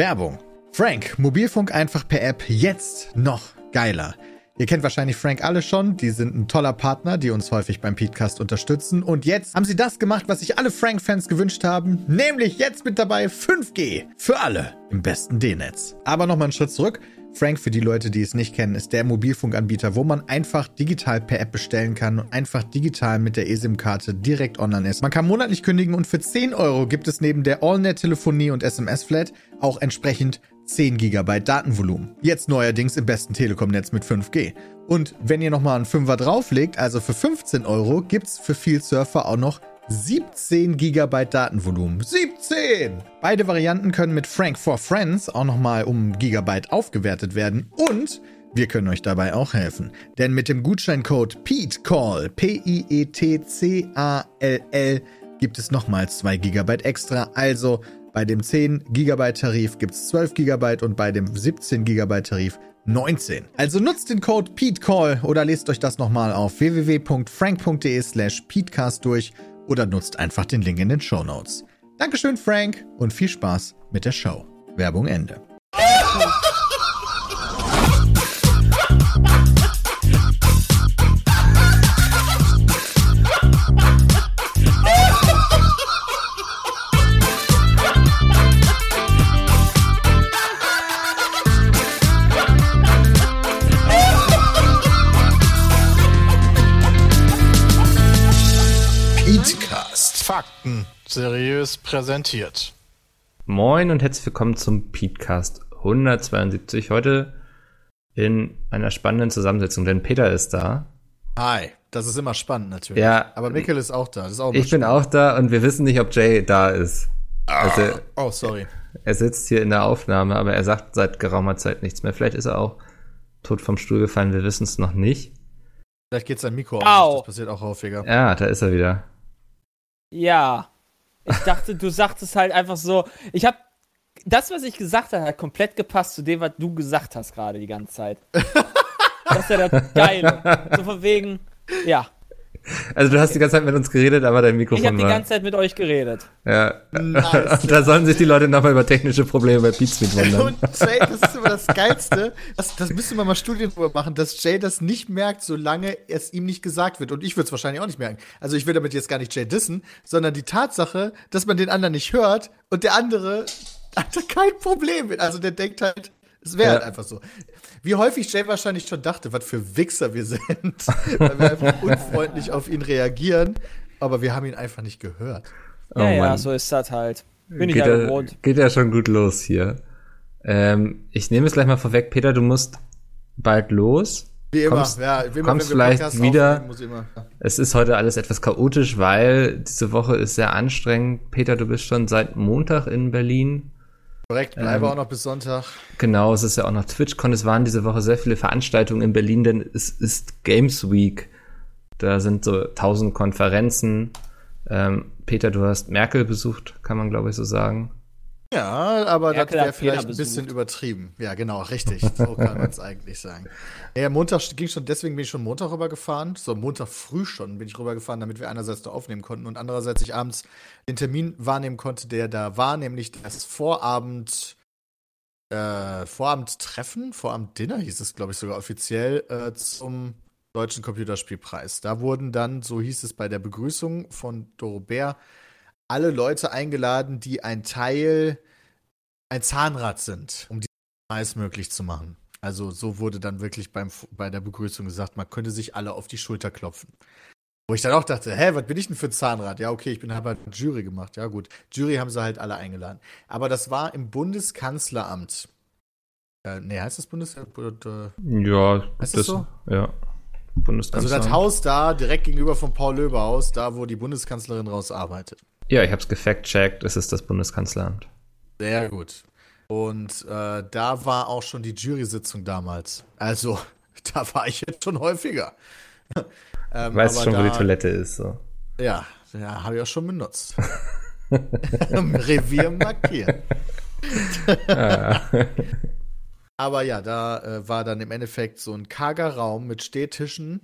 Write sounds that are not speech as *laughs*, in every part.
Werbung. Frank, Mobilfunk einfach per App jetzt noch geiler. Ihr kennt wahrscheinlich Frank alle schon, die sind ein toller Partner, die uns häufig beim Podcast unterstützen. Und jetzt haben sie das gemacht, was sich alle Frank-Fans gewünscht haben, nämlich jetzt mit dabei 5G für alle im besten D-Netz. Aber nochmal einen Schritt zurück. Frank, für die Leute, die es nicht kennen, ist der Mobilfunkanbieter, wo man einfach digital per App bestellen kann und einfach digital mit der eSIM-Karte direkt online ist. Man kann monatlich kündigen und für 10 Euro gibt es neben der AllNet-Telefonie und SMS-Flat auch entsprechend 10 GB Datenvolumen. Jetzt neuerdings im besten Telekom-Netz mit 5G. Und wenn ihr nochmal einen Fünfer drauflegt, also für 15 Euro, gibt's für viel Surfer auch noch 17 GB Datenvolumen. 17! Beide Varianten können mit Frank for Friends auch nochmal um Gigabyte aufgewertet werden und wir können euch dabei auch helfen. Denn mit dem Gutscheincode PETECALL, P-I-E-T-C-A-L-L, gibt es nochmal 2 GB extra. Also bei dem 10 GB Tarif gibt es 12 GB und bei dem 17 GB Tarif 19. Also nutzt den Code PETECALL oder lest euch das nochmal auf www.frank.de slash PETECAST durch oder nutzt einfach den Link in den Show Notes. Dankeschön, Frank, und viel Spaß mit der Show. Werbung Ende. Fakten seriös präsentiert. Moin und herzlich willkommen zum Petecast 172. Heute in einer spannenden Zusammensetzung, denn Peter ist da. Hi, das ist immer spannend natürlich. Ja. Aber Mikkel ist auch da. Das ist auch Ich bin auch da und wir wissen nicht, ob Jay da ist. Also, Oh, sorry. er sitzt hier in der Aufnahme, aber er sagt seit geraumer Zeit nichts mehr. Vielleicht ist er auch tot vom Stuhl gefallen, wir wissen es noch nicht. Vielleicht geht sein Mikro Au. aus. Das passiert auch häufiger. Ja, da ist er wieder. Ja. Ich dachte, du sagtest halt einfach so. Ich hab. Das, was ich gesagt habe, hat komplett gepasst zu dem, was du gesagt hast gerade die ganze Zeit. Das ist ja das Geile. So von wegen. Ja. Also du hast die ganze Zeit mit uns geredet, aber dein Ich Mikrofon habe die ganze Zeit mit euch geredet. ja. Nice. da sollen sich die Leute nochmal über technische Probleme bei Beatsmeet wundern. Und Jay, das ist immer das Geilste. Das, das müsste man mal Studien drüber machen, dass Jay das nicht merkt, solange es ihm nicht gesagt wird. Und ich würde es wahrscheinlich auch nicht merken. Also ich will damit jetzt gar nicht Jay dissen, sondern die Tatsache, dass man den anderen nicht hört und der andere *laughs* hat da kein Problem mit. Also der denkt halt, es wäre Ja. halt einfach so. Wie häufig Jay wahrscheinlich schon dachte, was für Wichser wir sind, *laughs* weil wir einfach *laughs* unfreundlich auf ihn reagieren. Aber wir haben ihn einfach nicht gehört. Oh ja, ja, so ist das halt. Bin ich geht, ja ja, gewohnt. geht ja schon gut los hier. Ähm, ich nehme es gleich mal vorweg, Peter, du musst bald los. Wie immer, Kommst- ja. Wie immer, kommst vielleicht wieder- ich immer. Es ist heute alles etwas chaotisch, weil diese Woche ist sehr anstrengend. Peter, du bist schon seit Montag in Berlin. Korrekt, bleibe Ähm, auch noch bis Sonntag. Genau, es ist ja auch noch TwitchCon. Es waren diese Woche sehr viele Veranstaltungen in Berlin, denn es ist Games Week. Da sind so tausend Konferenzen. Ähm, Peter, du hast Merkel besucht, kann man glaube ich so sagen. Ja, aber Merkel das wäre vielleicht ein bisschen übertrieben. Ja, genau, richtig. So kann *laughs* man es eigentlich sagen. Ja, Montag ging schon, deswegen bin ich schon Montag rübergefahren. So, Montag früh schon bin ich rübergefahren, damit wir einerseits da aufnehmen konnten und andererseits ich abends den Termin wahrnehmen konnte, der da war, nämlich das Vorabend, äh, Vorabendtreffen, Vorabend-Dinner hieß es, glaube ich, sogar offiziell, äh, zum Deutschen Computerspielpreis. Da wurden dann, so hieß es bei der Begrüßung von Doro Bär, alle Leute eingeladen, die ein Teil, ein Zahnrad sind, um diesen Preis möglich zu machen. Also so wurde dann wirklich beim, bei der Begrüßung gesagt, man könnte sich alle auf die Schulter klopfen. Wo ich dann auch dachte, hä, was bin ich denn für ein Zahnrad? Ja, okay, ich bin halt Jury gemacht. Ja, gut. Jury haben sie halt alle eingeladen. Aber das war im Bundeskanzleramt. Äh, nee, heißt das Bundeskanzleramt? Äh, Ja, Ist das so? Ja. Also Bundeskanzler. das Haus da, direkt gegenüber vom Paul-Löbe-Haus, da wo die Bundeskanzlerin raus arbeitet. Ja, ich habe es gefact-checkt. Es ist das Bundeskanzleramt. Sehr gut. Und äh, da war auch schon die Jury-Sitzung damals. Also, *laughs* da war ich jetzt schon häufiger. *laughs* ähm, Weißt schon, wo da, die Toilette ist. So. Ja, ja habe ich auch schon benutzt. *laughs* Revier markieren. Aber ja, da äh, war dann im Endeffekt so ein karger Raum mit Stehtischen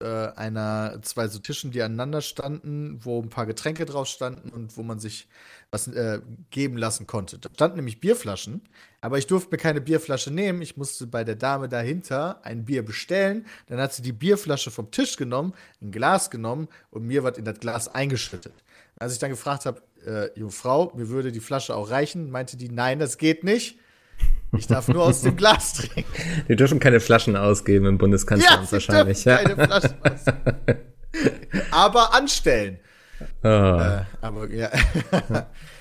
äh, einer, zwei so Tischen, die aneinander standen, wo ein paar Getränke drauf standen und wo man sich was äh, geben lassen konnte. Da standen nämlich Bierflaschen, aber ich durfte mir keine Bierflasche nehmen. Ich musste bei der Dame dahinter ein Bier bestellen. Dann hat sie die Bierflasche vom Tisch genommen, ein Glas genommen und mir was in das Glas eingeschüttet. Als ich dann gefragt habe, äh, junge Frau, mir würde die Flasche auch reichen, meinte die, nein, das geht nicht. Ich darf nur aus dem Glas trinken. Die dürfen keine Flaschen ausgeben im Bundeskanzleramt sie wahrscheinlich. Ja. keine Flaschen ausgeben. Aber anstellen. Oh, Äh, aber ja.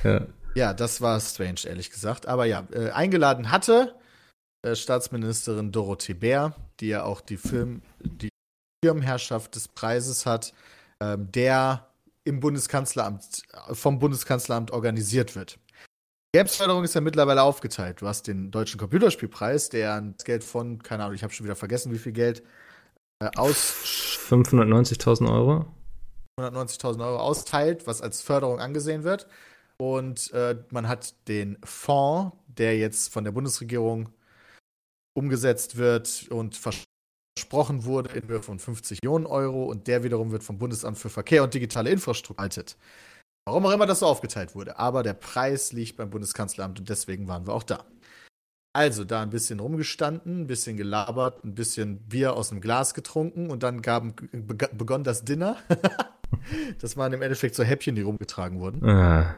ja. ja, das war strange, ehrlich gesagt. Aber ja, äh, eingeladen hatte äh, Staatsministerin Dorothee Bär, die ja auch die Film, die Firmenherrschaft des Preises hat, ähm, der im Bundeskanzleramt, vom Bundeskanzleramt organisiert wird. Die Games-Förderung ist ja mittlerweile aufgeteilt. Du hast den Deutschen Computerspielpreis, der das Geld von, keine Ahnung, ich habe schon wieder vergessen, wie viel Geld äh, aus 590.000 Euro. 190.000 Euro austeilt, was als Förderung angesehen wird. Und äh, man hat den Fonds, der jetzt von der Bundesregierung umgesetzt wird und versprochen wurde in Höhe von 50 Millionen Euro und der wiederum wird vom Bundesamt für Verkehr und digitale Infrastruktur geleitet. Warum auch immer das so aufgeteilt wurde. Aber der Preis liegt beim Bundeskanzleramt und deswegen waren wir auch da. Also da ein bisschen rumgestanden, ein bisschen gelabert, ein bisschen Bier aus dem Glas getrunken und dann gaben, beg- begann das Dinner. *laughs* das waren im Endeffekt so Häppchen, die rumgetragen wurden. Ah,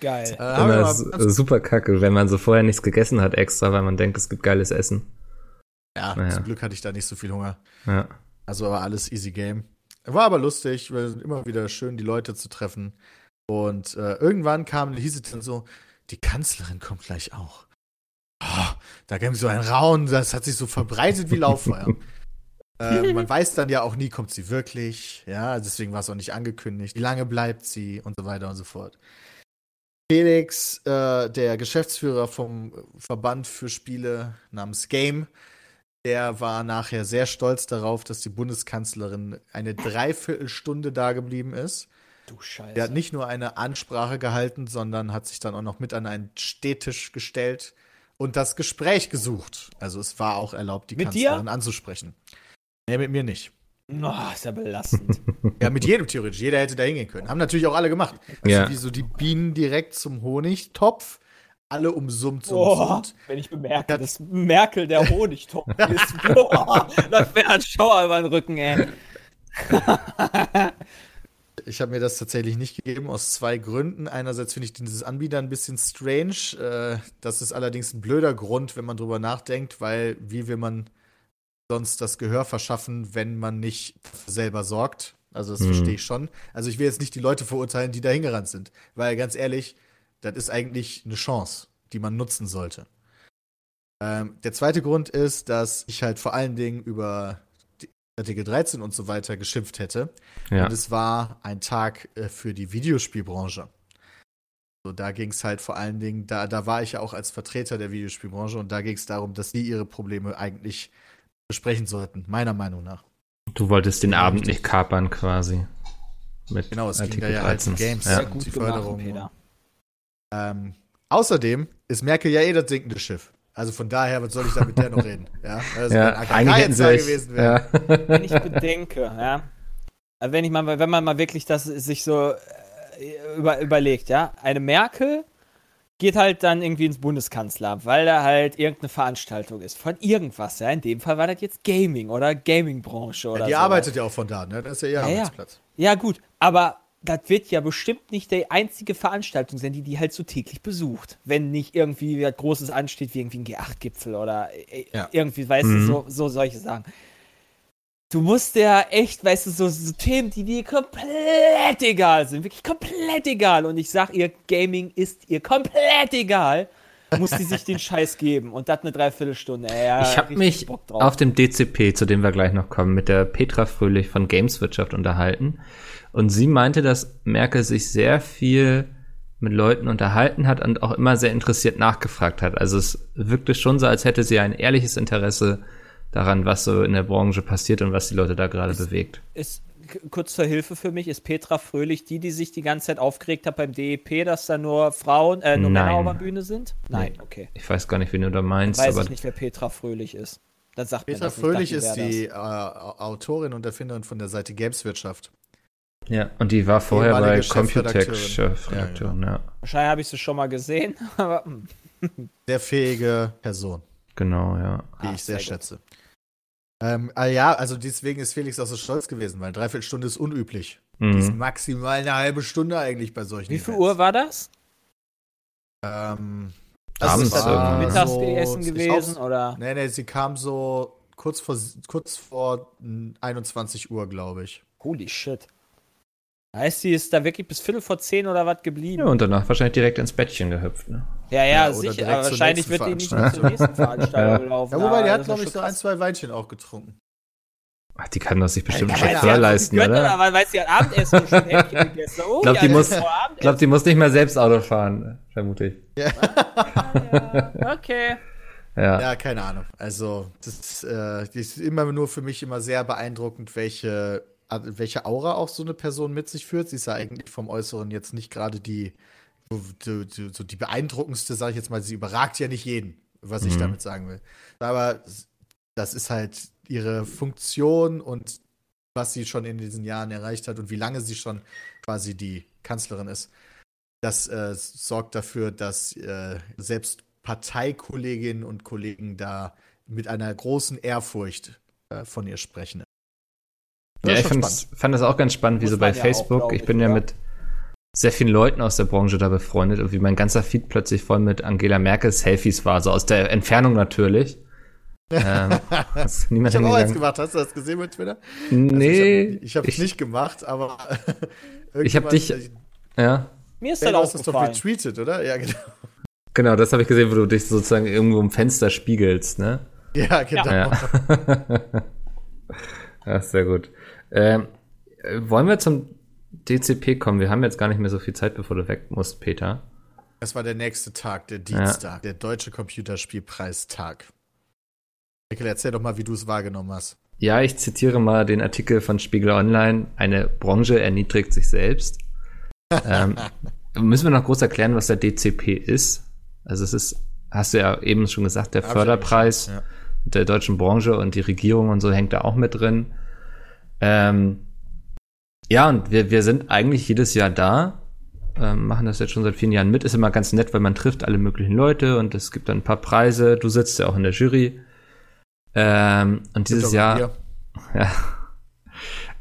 Geil. Äh, super kacke, wenn man so vorher nichts gegessen hat extra, weil man denkt, es gibt geiles Essen. ja, naja. zum Glück hatte ich da nicht so viel Hunger. Ja. Also war alles easy game. War aber lustig, weil es immer wieder schön, die Leute zu treffen. Und äh, irgendwann kam, hieß es dann so, die Kanzlerin kommt gleich auch. Oh, da kam so ein Raun, das hat sich so verbreitet wie Lauffeuer. *laughs* äh, man weiß dann ja auch nie, kommt sie wirklich. Ja, deswegen war es auch nicht angekündigt. Wie lange bleibt sie und so weiter und so fort. Felix, äh, der Geschäftsführer vom Verband für Spiele namens Game, der war nachher sehr stolz darauf, dass die Bundeskanzlerin eine Dreiviertelstunde da geblieben ist. Du Scheiße. Der hat nicht nur eine Ansprache gehalten, sondern hat sich dann auch noch mit an einen Stehtisch gestellt und das Gespräch gesucht. Also es war auch erlaubt, die Mit Kanzlerin dir? anzusprechen. Nee, mit mir nicht. Oh, ist ja belastend. *laughs* Ja, mit jedem theoretisch. Jeder hätte da hingehen können. Haben natürlich auch alle gemacht. Also Ja. wie so die Bienen direkt zum Honigtopf. Alle umsummt, so Boah, umsummt. wenn ich bemerke, dass Merkel der Honigtopf *laughs* ist. Boah, das wäre ein Schauer über den Rücken, ey. *laughs* Ich habe mir das tatsächlich nicht gegeben, aus zwei Gründen. Einerseits finde ich dieses Anbieter ein bisschen strange. Äh, das ist allerdings ein blöder Grund, wenn man drüber nachdenkt, weil wie will man sonst das Gehör verschaffen, wenn man nicht selber sorgt? Also das Mhm. verstehe ich schon. Also ich will jetzt nicht die Leute verurteilen, die da hingerannt sind. Weil ganz ehrlich, das ist eigentlich eine Chance, die man nutzen sollte. Ähm, der zweite Grund ist, dass ich halt vor allen Dingen über Artikel 13 und so weiter geschimpft hätte. Ja. Und es war ein Tag äh, für die Videospielbranche. So, da ging es halt vor allen Dingen, da, da war ich ja auch als Vertreter der Videospielbranche und da ging es darum, dass die ihre Probleme eigentlich besprechen sollten, meiner Meinung nach. Du wolltest den Abend nicht kapern quasi. Mit Genau, es ging Artikel da ja halt um 13. Games. Ja. und Gut die gemacht, Förderung. Peter. Ähm, außerdem ist Merkel ja eh das sinkende Schiff. Also von daher, was soll ich da mit der noch reden? Ja, also Ja, wenn AKK eigentlich hätten jetzt sie gewesen wäre. ja. Wenn ich bedenke, ja. Also Wenn ich mal, wenn man mal wirklich das sich so äh, über, überlegt, ja, eine Merkel geht halt dann irgendwie ins Bundeskanzleramt, weil da halt irgendeine Veranstaltung ist von irgendwas, ja. In dem Fall war das jetzt Gaming oder Gaming-Branche oder Ja, die so. arbeitet ja auch von da, ne? Das ist ja ihr Ja, ja. Arbeitsplatz. Ja, gut, aber das wird ja bestimmt nicht die einzige Veranstaltung sein, die die halt so täglich besucht. Wenn nicht irgendwie was Großes ansteht, wie irgendwie ein G8-Gipfel oder äh, Ja. irgendwie, weißt Mhm. du, so, so solche Sachen. Du musst ja echt, weißt du, so, so Themen, die dir komplett egal sind, wirklich komplett egal. Und ich sag ihr, Gaming ist ihr komplett egal. Muss die sich den *laughs* Scheiß geben. Und das eine Dreiviertelstunde. Ja, Ich habe mich auf dem DCP, zu dem wir gleich noch kommen, mit der Petra Fröhlich von Gameswirtschaft unterhalten. Und sie meinte, dass Merkel sich sehr viel mit Leuten unterhalten hat und auch immer sehr interessiert nachgefragt hat. Also es wirkte schon so, als hätte sie ein ehrliches Interesse daran, was so in der Branche passiert und was die Leute da gerade bewegt. ist kurz zur Hilfe für mich, ist Petra Fröhlich die, die sich die ganze Zeit aufgeregt hat beim DEP, dass da nur Frauen, äh, nur Nein. Männer auf der Bühne sind? Nein, okay. Ich weiß gar nicht, wen du da meinst, Weiß aber ich nicht, wer Petra Fröhlich ist. Das sagt mir Petra das. Ich Fröhlich dachte, ist die äh, Autorin und Erfinderin von der Seite Gameswirtschaft. Ja, und die war vorher bei Ehemalige Computec Chefredakteurin. Ja, das. Wahrscheinlich habe ich sie schon mal gesehen, *laughs* aber hm. Sehr fähige Person, Genau, ja. die Ah, ich sehr, sehr schätze. Ähm, ah ja, also deswegen ist Felix auch so stolz gewesen, weil dreiviertel Stunde ist unüblich. Die ist Mhm. maximal eine halbe Stunde eigentlich bei solchen wie viel Events. Uhr war das? Ähm, Abends das war irgendwie. Mittagessen ich gewesen glaub, oder? Nee, nee, sie kam so kurz vor, kurz vor mm, 21 Uhr, glaube ich. Holy shit. Heißt, sie ist da wirklich bis Viertel vor zehn oder was geblieben? Ja, und danach wahrscheinlich direkt ins Bettchen gehüpft, ne? Ja, ja, Ja, sicher. Aber wahrscheinlich wird die nicht mehr zur nächsten Veranstaltung *laughs* laufen. Ja, wobei, die Aber hat, glaube ich, so ein, zwei Weinchen auch getrunken. Ach, die kann das sich bestimmt Ja, schon Chauffeur hat leisten, gegönnt, oder? Weil, weil sie hat Abendessen schon Häppchen *laughs* gegessen. Oh, Glaub, ja, die muss- Ich glaube, die muss nicht mehr selbst Auto fahren, vermutlich. Abendessen. Okay. Ja. Ja, keine Ahnung. Also, das, äh, das ist immer nur für mich immer sehr beeindruckend, welche, welche Aura auch so eine Person mit sich führt. Sie ist ja eigentlich vom Äußeren jetzt nicht gerade die, die, die, so die beeindruckendste, sage ich jetzt mal. Sie überragt ja nicht jeden, was ich Mhm. damit sagen will. Aber das ist halt ihre Funktion und was sie schon in diesen Jahren erreicht hat und wie lange sie schon quasi die Kanzlerin ist. Das äh, sorgt dafür, dass äh, selbst Parteikolleginnen und Kollegen da mit einer großen Ehrfurcht äh, von ihr sprechen. Ja, ist ich fand, fand das auch ganz spannend, wie Muss so bei ja auch, Facebook. glaub ich bin ja oder? mit sehr vielen Leuten aus der Branche da befreundet und wie mein ganzer Feed plötzlich voll mit Angela Merkel Selfies war, so aus der Entfernung natürlich. *laughs* ähm, niemand Ich habe auch eins gemacht. Hast du das gesehen mit Twitter? Nee, Also ich habe es nicht gemacht, aber *laughs* Ich hab irgendjemand- dich- Ja, Mir ist das du hast das doch aufgefallen. retweetet, oder? Ja, genau. genau, das habe ich gesehen, wo du dich sozusagen irgendwo im Fenster spiegelst, ne? Ja, genau. Ja. *laughs* ja, sehr gut. Ähm, äh, wollen wir zum DCP kommen? Wir haben jetzt gar nicht mehr so viel Zeit, bevor du weg musst, Peter. Das war der nächste Tag, der Dienstag, der Deutsche Computerspielpreistag. Mikkel, erzähl doch mal, wie du es wahrgenommen hast. Ja, ich zitiere mal den Artikel von Spiegel Online. Eine Branche erniedrigt sich selbst. *laughs* ähm, müssen wir noch groß erklären, was der DCP ist? Also es ist, hast du ja eben schon gesagt, der Förderpreis schon, der deutschen Branche und die Regierung und so hängt da auch mit drin. Ähm, ja, und wir, wir sind eigentlich jedes Jahr da, ähm, machen das jetzt schon seit vielen Jahren mit. Ist immer ganz nett, weil man trifft alle möglichen Leute und es gibt dann ein paar Preise. Du sitzt ja auch in der Jury. Ähm, und dieses Jahr, *laughs* ja.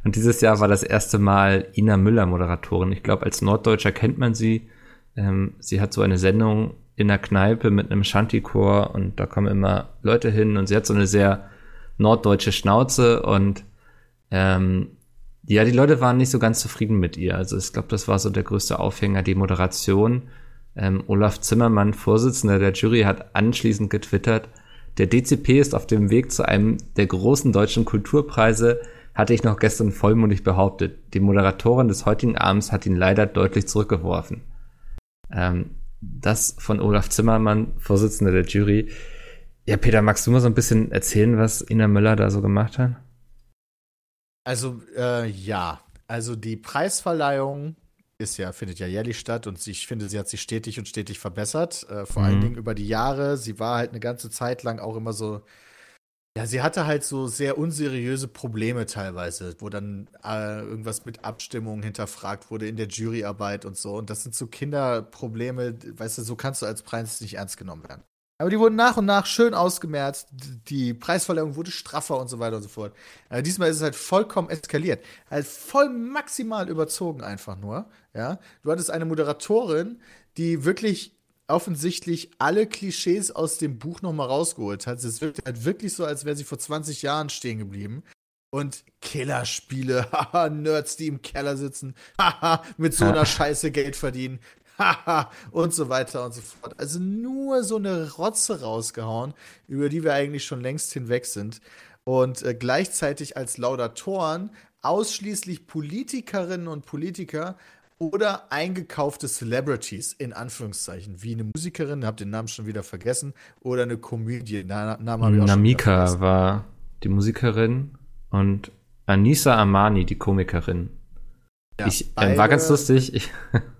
Und dieses Jahr war das erste Mal Ina Müller Moderatorin. Ich glaube, als Norddeutscher kennt man sie. Ähm, sie hat so eine Sendung in der Kneipe mit einem Shanty-Chor und da kommen immer Leute hin und sie hat so eine sehr norddeutsche Schnauze und ähm, ja, die Leute waren nicht so ganz zufrieden mit ihr. Also ich glaube, das war so der größte Aufhänger, die Moderation. Ähm, Olaf Zimmermann, Vorsitzender der Jury, hat anschließend getwittert, der DCP ist auf dem Weg zu einem der großen deutschen Kulturpreise, hatte ich noch gestern vollmundig behauptet. Die Moderatorin des heutigen Abends hat ihn leider deutlich zurückgeworfen. Ähm, das von Olaf Zimmermann, Vorsitzender der Jury. Ja, Peter, magst du mal so ein bisschen erzählen, was Ina Müller da so gemacht hat? Also, äh, ja. Also die Preisverleihung ist ja, findet ja jährlich statt und ich finde, sie hat sich stetig und stetig verbessert. Äh, vor Mhm. allen Dingen über die Jahre. Sie war halt eine ganze Zeit lang auch immer so. Ja, sie hatte halt so sehr unseriöse Probleme teilweise, wo dann äh, irgendwas mit Abstimmungen hinterfragt wurde in der Juryarbeit und so. Und das sind so Kinderprobleme, weißt du, so kannst du als Preis nicht ernst genommen werden. Aber die wurden nach und nach schön ausgemerzt. Die Preisverleihung wurde straffer und so weiter und so fort. Aber diesmal ist es halt vollkommen eskaliert. Halt voll maximal überzogen einfach nur. Ja, du hattest eine Moderatorin, die wirklich offensichtlich alle Klischees aus dem Buch nochmal rausgeholt hat. Es wirkt halt wirklich so, als wäre sie vor 20 Jahren stehen geblieben. Und Killerspiele, *laughs* haha, Nerds, die im Keller sitzen, *laughs* haha, mit so einer Scheiße Geld verdienen, *laughs* und so weiter und so fort. Also nur so eine Rotze rausgehauen, über die wir eigentlich schon längst hinweg sind. Und äh, gleichzeitig als Laudatoren ausschließlich Politikerinnen und Politiker oder eingekaufte Celebrities, in Anführungszeichen, wie eine Musikerin, hab den Namen schon wieder vergessen, oder eine Comedian, Na, Namen Namika war die Musikerin und Anissa Amani die Komikerin. Ja, ich äh, war ganz lustig. Ich, *laughs*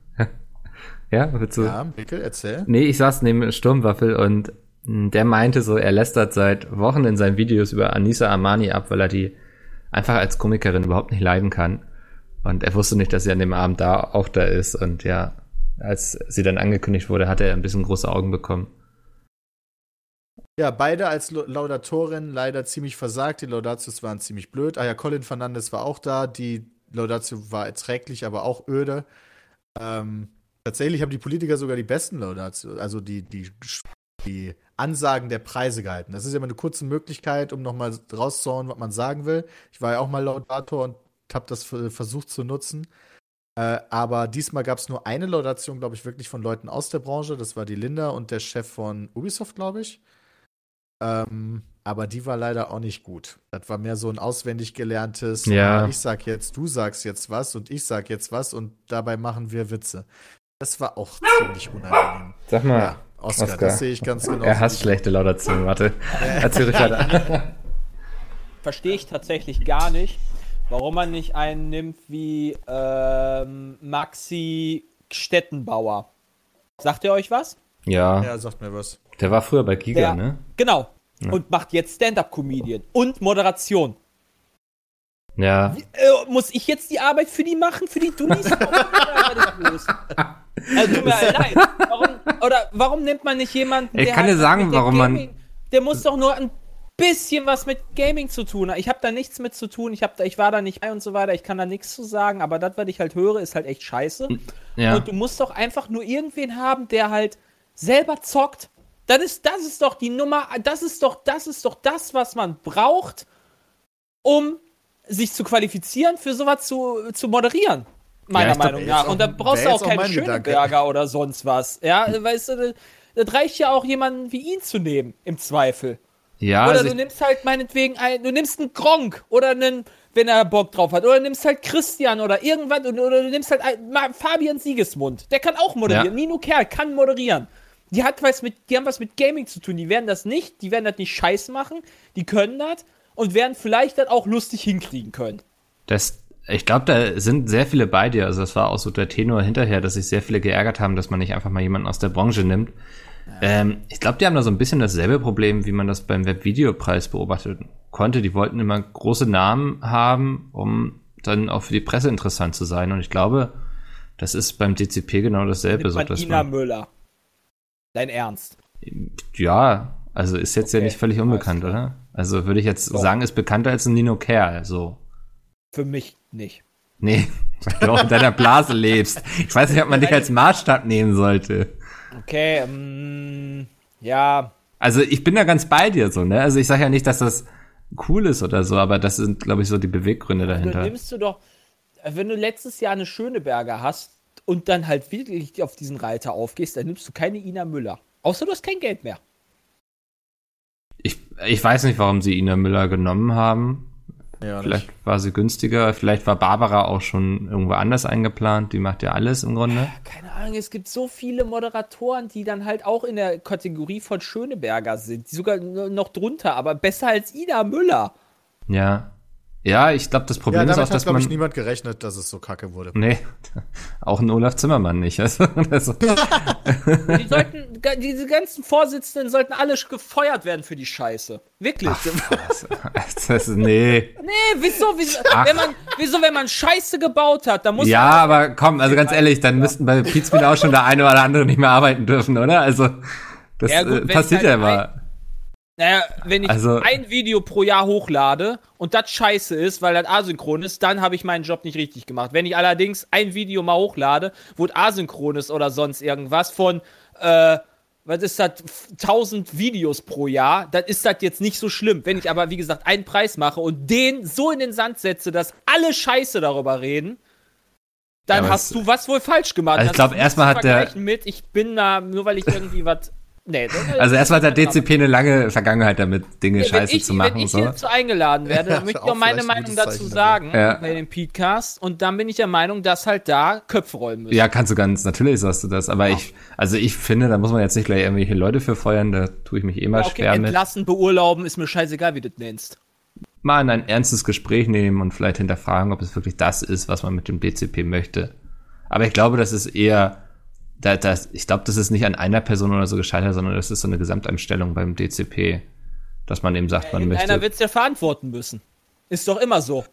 ja, willst du? Ja, Mikkel, erzähl. Nee, ich saß neben Sturmwaffel und Der meinte so, er lästert seit Wochen in seinen Videos über Anissa Armani ab, weil er die einfach als Komikerin überhaupt nicht leiden kann. Und er wusste nicht, dass sie an dem Abend da auch da ist. Und ja, als sie dann angekündigt wurde, hat er ein bisschen große Augen bekommen. Ja, beide als Laudatorin leider ziemlich versagt. Die Laudatius waren ziemlich blöd. Ah ja, Colin Fernandes war auch da. Die Laudatio war erträglich, aber auch öde. Ähm, tatsächlich haben die Politiker sogar die besten Laudatio, also die, die, die Ansagen der Preise gehalten. Das ist ja immer eine kurze Möglichkeit, um nochmal rauszuhauen, was man sagen will. Ich war ja auch mal Laudator und habe das versucht zu nutzen. Äh, aber diesmal gab es nur eine Laudation, glaube ich, wirklich von Leuten aus der Branche. Das war die Linda und der Chef von Ubisoft, glaube ich. Ähm, aber die war leider auch nicht gut. Das war mehr so ein auswendig gelerntes, ja. ich sag jetzt, du sagst jetzt was und ich sag jetzt was und dabei machen wir Witze. Das war auch ziemlich unangenehm. Sag mal, ja, Oscar, Oscar, das sehe ich ganz genau. Er hasst schlechte Laudationen, warte. Erzähl Richard. *laughs* Verstehe ich tatsächlich gar nicht, warum man nicht einen nimmt wie ähm, Maxi Stettenbauer. Sagt ihr euch was? Ja. Ja, sagt mir was. Der war früher bei Giga, Der, ne? Genau. Ja. Und macht jetzt Stand-Up-Comedian und Moderation. Ja. Äh, muss ich jetzt die Arbeit für die machen, für die Dullis? also, tut mir leid. Warum, oder warum nimmt man nicht jemanden, der. Ich kann dir sagen, warum Gaming, man. Der muss doch nur ein bisschen was mit Gaming zu tun haben. Ich habe da nichts mit zu tun. Ich, hab da, ich war da nicht bei und so weiter. Ich kann da nichts zu sagen. Aber das, was ich halt höre, ist halt echt scheiße. Ja. Und du musst doch einfach nur irgendwen haben, der halt selber zockt. Das ist, das ist doch die Nummer, das ist doch, das ist doch das, was man braucht, um sich zu qualifizieren, für sowas zu, zu moderieren. Meiner ja, Meinung nach. Und da brauchst du auch keinen Schöneberger oder sonst was. Ja, weißt du, das reicht ja auch jemanden wie ihn zu nehmen, im Zweifel. Ja, oder also du nimmst halt meinetwegen ein, du nimmst einen Gronk oder einen, wenn er Bock drauf hat, oder du nimmst halt Christian oder irgendwas, oder du nimmst halt ein, Fabian Siegesmund. Der kann auch moderieren. Ja. Nino Kerl kann moderieren. Die, hat was mit, die haben was mit Gaming zu tun. Die werden das nicht, die werden das nicht scheiß machen. Die können das und werden vielleicht das auch lustig hinkriegen können. Das, ich glaube, da sind sehr viele bei dir. Also, das war auch so der Tenor hinterher, dass sich sehr viele geärgert haben, dass man nicht einfach mal jemanden aus der Branche nimmt. Ja. Ähm, ich glaube, die haben da so ein bisschen dasselbe Problem, wie man das beim Webvideopreis beobachten konnte. Die wollten immer große Namen haben, um dann auch für die Presse interessant zu sein. Und ich glaube, das ist beim DCP genau dasselbe. Man so, Ina Müller. Dein Ernst? Ja, also ist jetzt okay, ja nicht völlig unbekannt, oder? Also würde ich jetzt Doch. sagen, ist bekannter als ein Nino Kerl, so. Für mich nicht. Nee, *laughs* weil du auch in deiner Blase lebst. Ich weiß nicht, ob man dich als Maßstab nehmen sollte. Okay, ähm, ja. Also ich bin da ganz bei dir so, ne? Also ich sage ja nicht, dass das cool ist oder so, aber das sind, glaube ich, so die Beweggründe dahinter. Du nimmst du doch, wenn du letztes Jahr eine Schöneberger hast, und dann halt wirklich auf diesen Reiter aufgehst, dann nimmst du keine Ina Müller. Außer du hast kein Geld mehr. Ich, weiß nicht, warum sie Ina Müller genommen haben. Ja, vielleicht nicht. war sie günstiger, vielleicht war Barbara auch schon irgendwo anders eingeplant. Die macht ja alles im Grunde. Keine Ahnung, es gibt so viele Moderatoren, die dann halt auch in der Kategorie von Schöneberger sind. Die sogar noch drunter, aber besser als Ina Müller. Ja. Ja, ich glaube, das Problem ja, ist auch, dass man. ich, niemand gerechnet, dass es so kacke wurde. Nee, *laughs* auch ein Olaf Zimmermann nicht. Also, also. *laughs* die sollten, diese ganzen Vorsitzenden sollten alle gefeuert werden für die Scheiße. Wirklich. Ach, das, nee. Nee, wieso, wieso, wenn man, wieso, wenn man Scheiße gebaut hat, dann muss Ja, aber komm, also ganz ehrlich, dann müssten bei Pizmeet auch schon der eine oder andere nicht mehr arbeiten dürfen, oder? Also, das ja, gut, äh, passiert halt ja immer. Naja, wenn ich also, ein Video pro Jahr hochlade und das scheiße ist, weil das asynchron ist, dann habe ich meinen Job nicht richtig gemacht. Wenn ich allerdings ein Video mal hochlade, wo es asynchron ist oder sonst irgendwas von, äh, was ist das, 1000 Videos pro Jahr, dann ist das jetzt nicht so schlimm. Wenn ich aber, wie gesagt, einen Preis mache und den so in den Sand setze, dass alle Scheiße darüber reden, dann ja, hast du was wohl falsch gemacht. Also ich glaube, erstmal hat der. Mit, ich bin da, nur weil ich irgendwie was Nee, also erstmal hat der DCP eine lange Vergangenheit damit, Dinge nee, scheiße ich, zu machen. Wenn ich so. hierzu eingeladen werde, dann möchte ich auch meine Meinung dazu sagen ja. bei dem Podcast. Und dann bin ich der Meinung, dass halt da Köpfe rollen müssen. Ja, kannst du ganz, natürlich sagst du das. Aber ja. ich, also ich finde, da muss man jetzt nicht gleich irgendwelche Leute für feuern, da tue ich mich eh mal ja, okay, schwer mit. Entlassen, beurlauben, ist mir scheißegal, wie du das nennst. Mal in ein ernstes Gespräch nehmen und vielleicht hinterfragen, ob es wirklich das ist, was man mit dem DCP möchte. Aber ich glaube, das ist eher da, das, ich glaube, das ist nicht an einer Person oder so gescheitert, sondern das ist so eine Gesamteinstellung beim DCP, dass man eben sagt, man möchte. Einer wird es ja verantworten müssen. Ist doch immer so.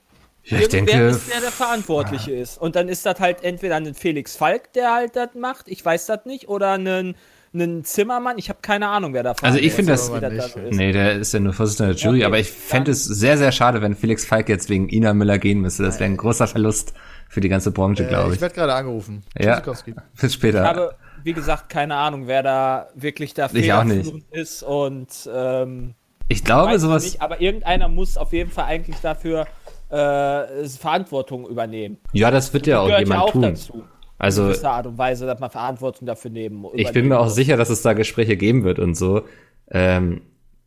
Ja, ich Irgendwer denke, ist der, der Verantwortliche ist. Und dann ist das halt entweder ein Felix Falk, der halt das macht, ich weiß das nicht, oder ein, ein Zimmermann, ich habe keine Ahnung, wer da Also ich finde das- das. Nee, der ist ja nur Vorsitzender der Jury, Okay, aber ich fände es sehr, sehr schade, wenn Felix Falk jetzt wegen Ina Müller gehen müsste. Das wäre ein großer Verlust für die ganze Branche, Äh, glaube ich ich. werde gerade angerufen. Ja. *laughs* Bis später. Ich habe, wie gesagt, keine Ahnung, wer da wirklich da Ich auch nicht. federführend ist und ähm, ich glaube, sowas. nicht, aber irgendeiner muss auf jeden Fall eigentlich dafür äh, Verantwortung übernehmen. Ja, das wird ja auch ja jemand auch tun. dazu. In Also gewisser Art und Weise, dass man Verantwortung dafür nehmen ich bin mir auch muss. sicher, dass es da Gespräche geben wird und so. Ähm,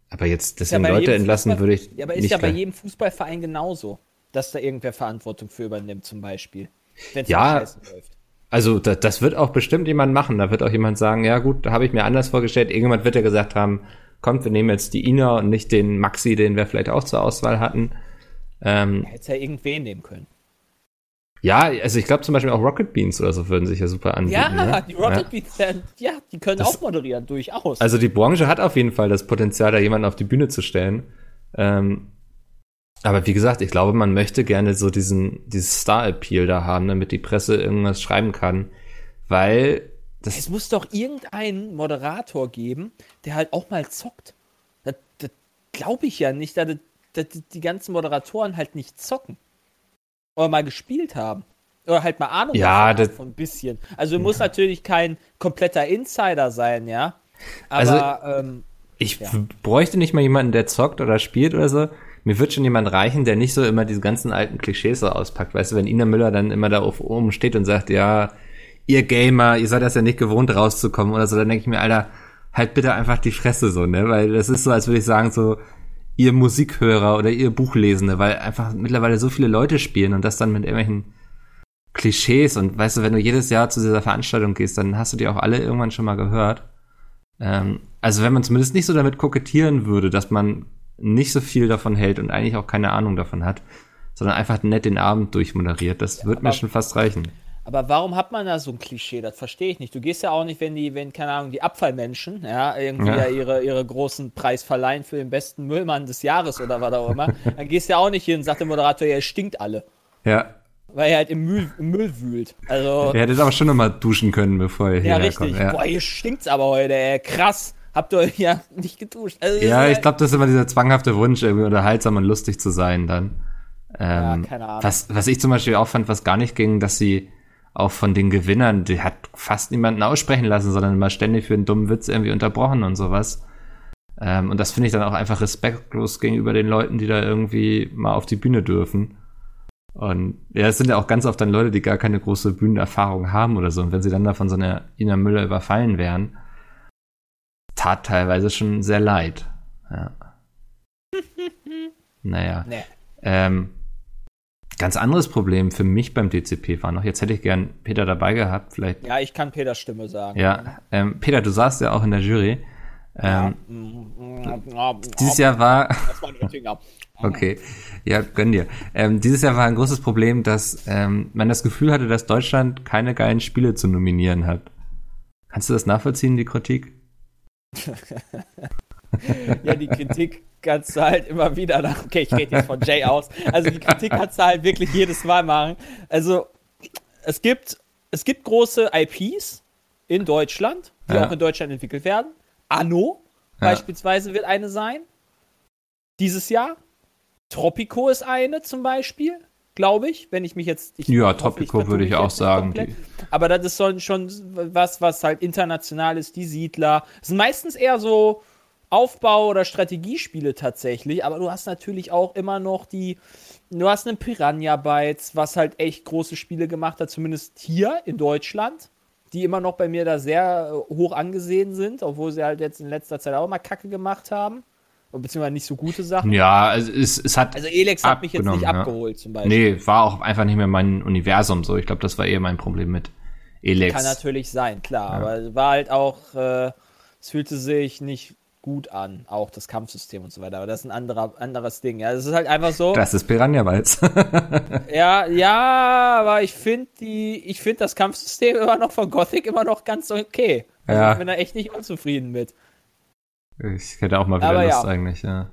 aber jetzt ja deswegen bei Leute entlassen Fußball- würde ich Ja, aber ist nicht. ja bei jedem Fußballverein genauso, dass da irgendwer Verantwortung für übernimmt, zum Beispiel. Wenn es Ja. läuft. Also da, das wird auch bestimmt jemand machen. Da wird auch jemand sagen, ja gut, da habe ich mir anders vorgestellt. Irgendjemand wird ja gesagt haben, kommt, wir nehmen jetzt die Ina und nicht den Maxi, den wir vielleicht auch zur Auswahl hatten. Ähm, Hätte ja irgendwen nehmen können. ja, also ich glaube zum Beispiel auch Rocket Beans oder so würden sich ja super anbieten. Ja, ne? die Rocket Ja. Beats, ja, ja, die können Das- auch moderieren, durchaus. Also die Branche hat auf jeden Fall das Potenzial, da jemanden auf die Bühne zu stellen. Ähm, aber wie gesagt, ich glaube, man möchte gerne so diesen, dieses Star-Appeal da haben, damit die Presse irgendwas schreiben kann. Weil das es muss doch irgendeinen Moderator geben, der halt auch mal zockt. Das, das glaube ich ja nicht, dass, dass die ganzen Moderatoren halt nicht zocken. Oder mal gespielt haben. Oder halt mal Ahnung Ja, davon das- haben, ein bisschen. Also muss natürlich kein kompletter Insider sein, ja. Also- Aber ähm, Ich Ja. bräuchte nicht mal jemanden, der zockt oder spielt oder so. Mir wird schon jemand reichen, der nicht so immer diese ganzen alten Klischees so auspackt. Weißt du, wenn Ina Müller dann immer da auf oben steht und sagt, ja, ihr Gamer, ihr seid das ja nicht gewohnt rauszukommen oder so, dann denke ich mir, Alter, halt bitte einfach die Fresse so, ne? Weil das ist so, als würde ich sagen, so, ihr Musikhörer oder ihr Buchlesende, weil einfach mittlerweile so viele Leute spielen und das dann mit irgendwelchen Klischees und weißt du, wenn du jedes Jahr zu dieser Veranstaltung gehst, dann hast du die auch alle irgendwann schon mal gehört. Ähm, also wenn man zumindest nicht so damit kokettieren würde, dass man nicht so viel davon hält und eigentlich auch keine Ahnung davon hat, sondern einfach nett den Abend durchmoderiert, das wird mir schon fast reichen. Aber warum hat man da so ein Klischee? Das verstehe ich nicht. Du gehst ja auch nicht, wenn die, wenn, keine Ahnung, die Abfallmenschen, ja, irgendwie Ja. ja. ihre, ihre großen Preis verleihen für den besten Müllmann des Jahres oder was auch immer. *laughs* dann gehst du ja auch nicht hin und sagt der Moderator, ja, ihr stinkt alle. Ja, Weil er halt im Müll, im Müll wühlt. Also, ihr hättet aber schon noch mal duschen können, bevor ihr ja, hierher richtig. kommt. Ja, Boah, hier stinkt's aber heute, ey. Krass. Habt ihr euch ja *laughs* nicht geduscht. Also, ja ich glaube, das ist immer dieser zwanghafte Wunsch, irgendwie unterhaltsam und lustig zu sein dann. Ja, Ähm, keine Ahnung. Was, was ich zum Beispiel auch fand, was gar nicht ging, dass sie auch von den Gewinnern, die hat fast niemanden aussprechen lassen, sondern immer ständig für einen dummen Witz irgendwie unterbrochen und sowas. Ähm, und das finde ich dann auch einfach respektlos gegenüber den Leuten, die da irgendwie mal auf die Bühne dürfen. Und ja, es sind ja auch ganz oft dann Leute, die gar keine große Bühnenerfahrung haben oder so. Und wenn sie dann da von so einer Ina Müller überfallen wären, tat teilweise schon sehr leid. Ja. *laughs* naja. Nee. Ähm, ganz anderes Problem für mich beim DCP war noch, jetzt hätte ich gern Peter dabei gehabt, vielleicht. Ja, ich kann Peters Stimme sagen. Ja, ähm, Peter, du saßt ja auch in der Jury. Ähm, Ja. Dieses Jahr war, Das war ein Finger. *laughs* okay, ja, gönn dir. Ähm, dieses Jahr war ein großes Problem, dass ähm, man das Gefühl hatte, dass Deutschland keine geilen Spiele zu nominieren hat. Kannst du das nachvollziehen, die Kritik? Ja, die Kritik kannst du halt immer wieder nach. Okay, ich rede jetzt von Jay aus. Also die Kritik kannst du halt wirklich jedes Mal machen. Also es gibt, es gibt große IPs in Deutschland, die Ja. auch in Deutschland entwickelt werden. Anno Ja. beispielsweise wird eine sein. Dieses Jahr. Tropico ist eine zum Beispiel, glaube ich, wenn ich mich jetzt. Ich Ja, hoffe, vertue würde ich auch sagen. komplett. Aber das ist schon, schon was, was halt international ist, die Siedler. Das sind meistens eher so Aufbau- oder Strategiespiele tatsächlich, aber du hast natürlich auch immer noch die, du hast einen Piranha Bytes, was halt echt große Spiele gemacht hat, zumindest hier in Deutschland, die immer noch bei mir da sehr äh, hoch angesehen sind, obwohl sie halt jetzt in letzter Zeit auch mal Kacke gemacht haben. Beziehungsweise nicht so gute Sachen. Ja, also es, es hat. Also Elex hat mich jetzt nicht ja. abgeholt zum Beispiel. Nee, war auch einfach nicht mehr mein Universum so. Ich glaube, das war eher mein Problem mit Elex. Kann natürlich sein, klar. Aber es war halt auch, äh, es fühlte sich nicht gut an, auch das Kampfsystem und so weiter. Aber das ist ein anderer, anderes Ding. Ja, es ist halt einfach so. Das ist Piranha Bytes. *laughs* Ja, ja, aber ich finde die, ich finde das Kampfsystem immer noch von Gothic immer noch ganz okay. Also Ja. ich bin da echt nicht unzufrieden mit. Ich hätte auch mal wieder Aber Lust ja. eigentlich, ja.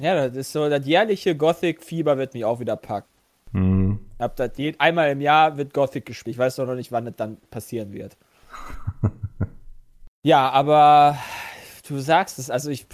Ja, das ist so, das jährliche Gothic-Fieber wird mich auch wieder packen. Hm. Ich hab das je, einmal im Jahr wird Gothic gespielt. Ich weiß doch noch nicht, wann das dann passieren wird. *laughs* ja, aber du sagst es, also ich,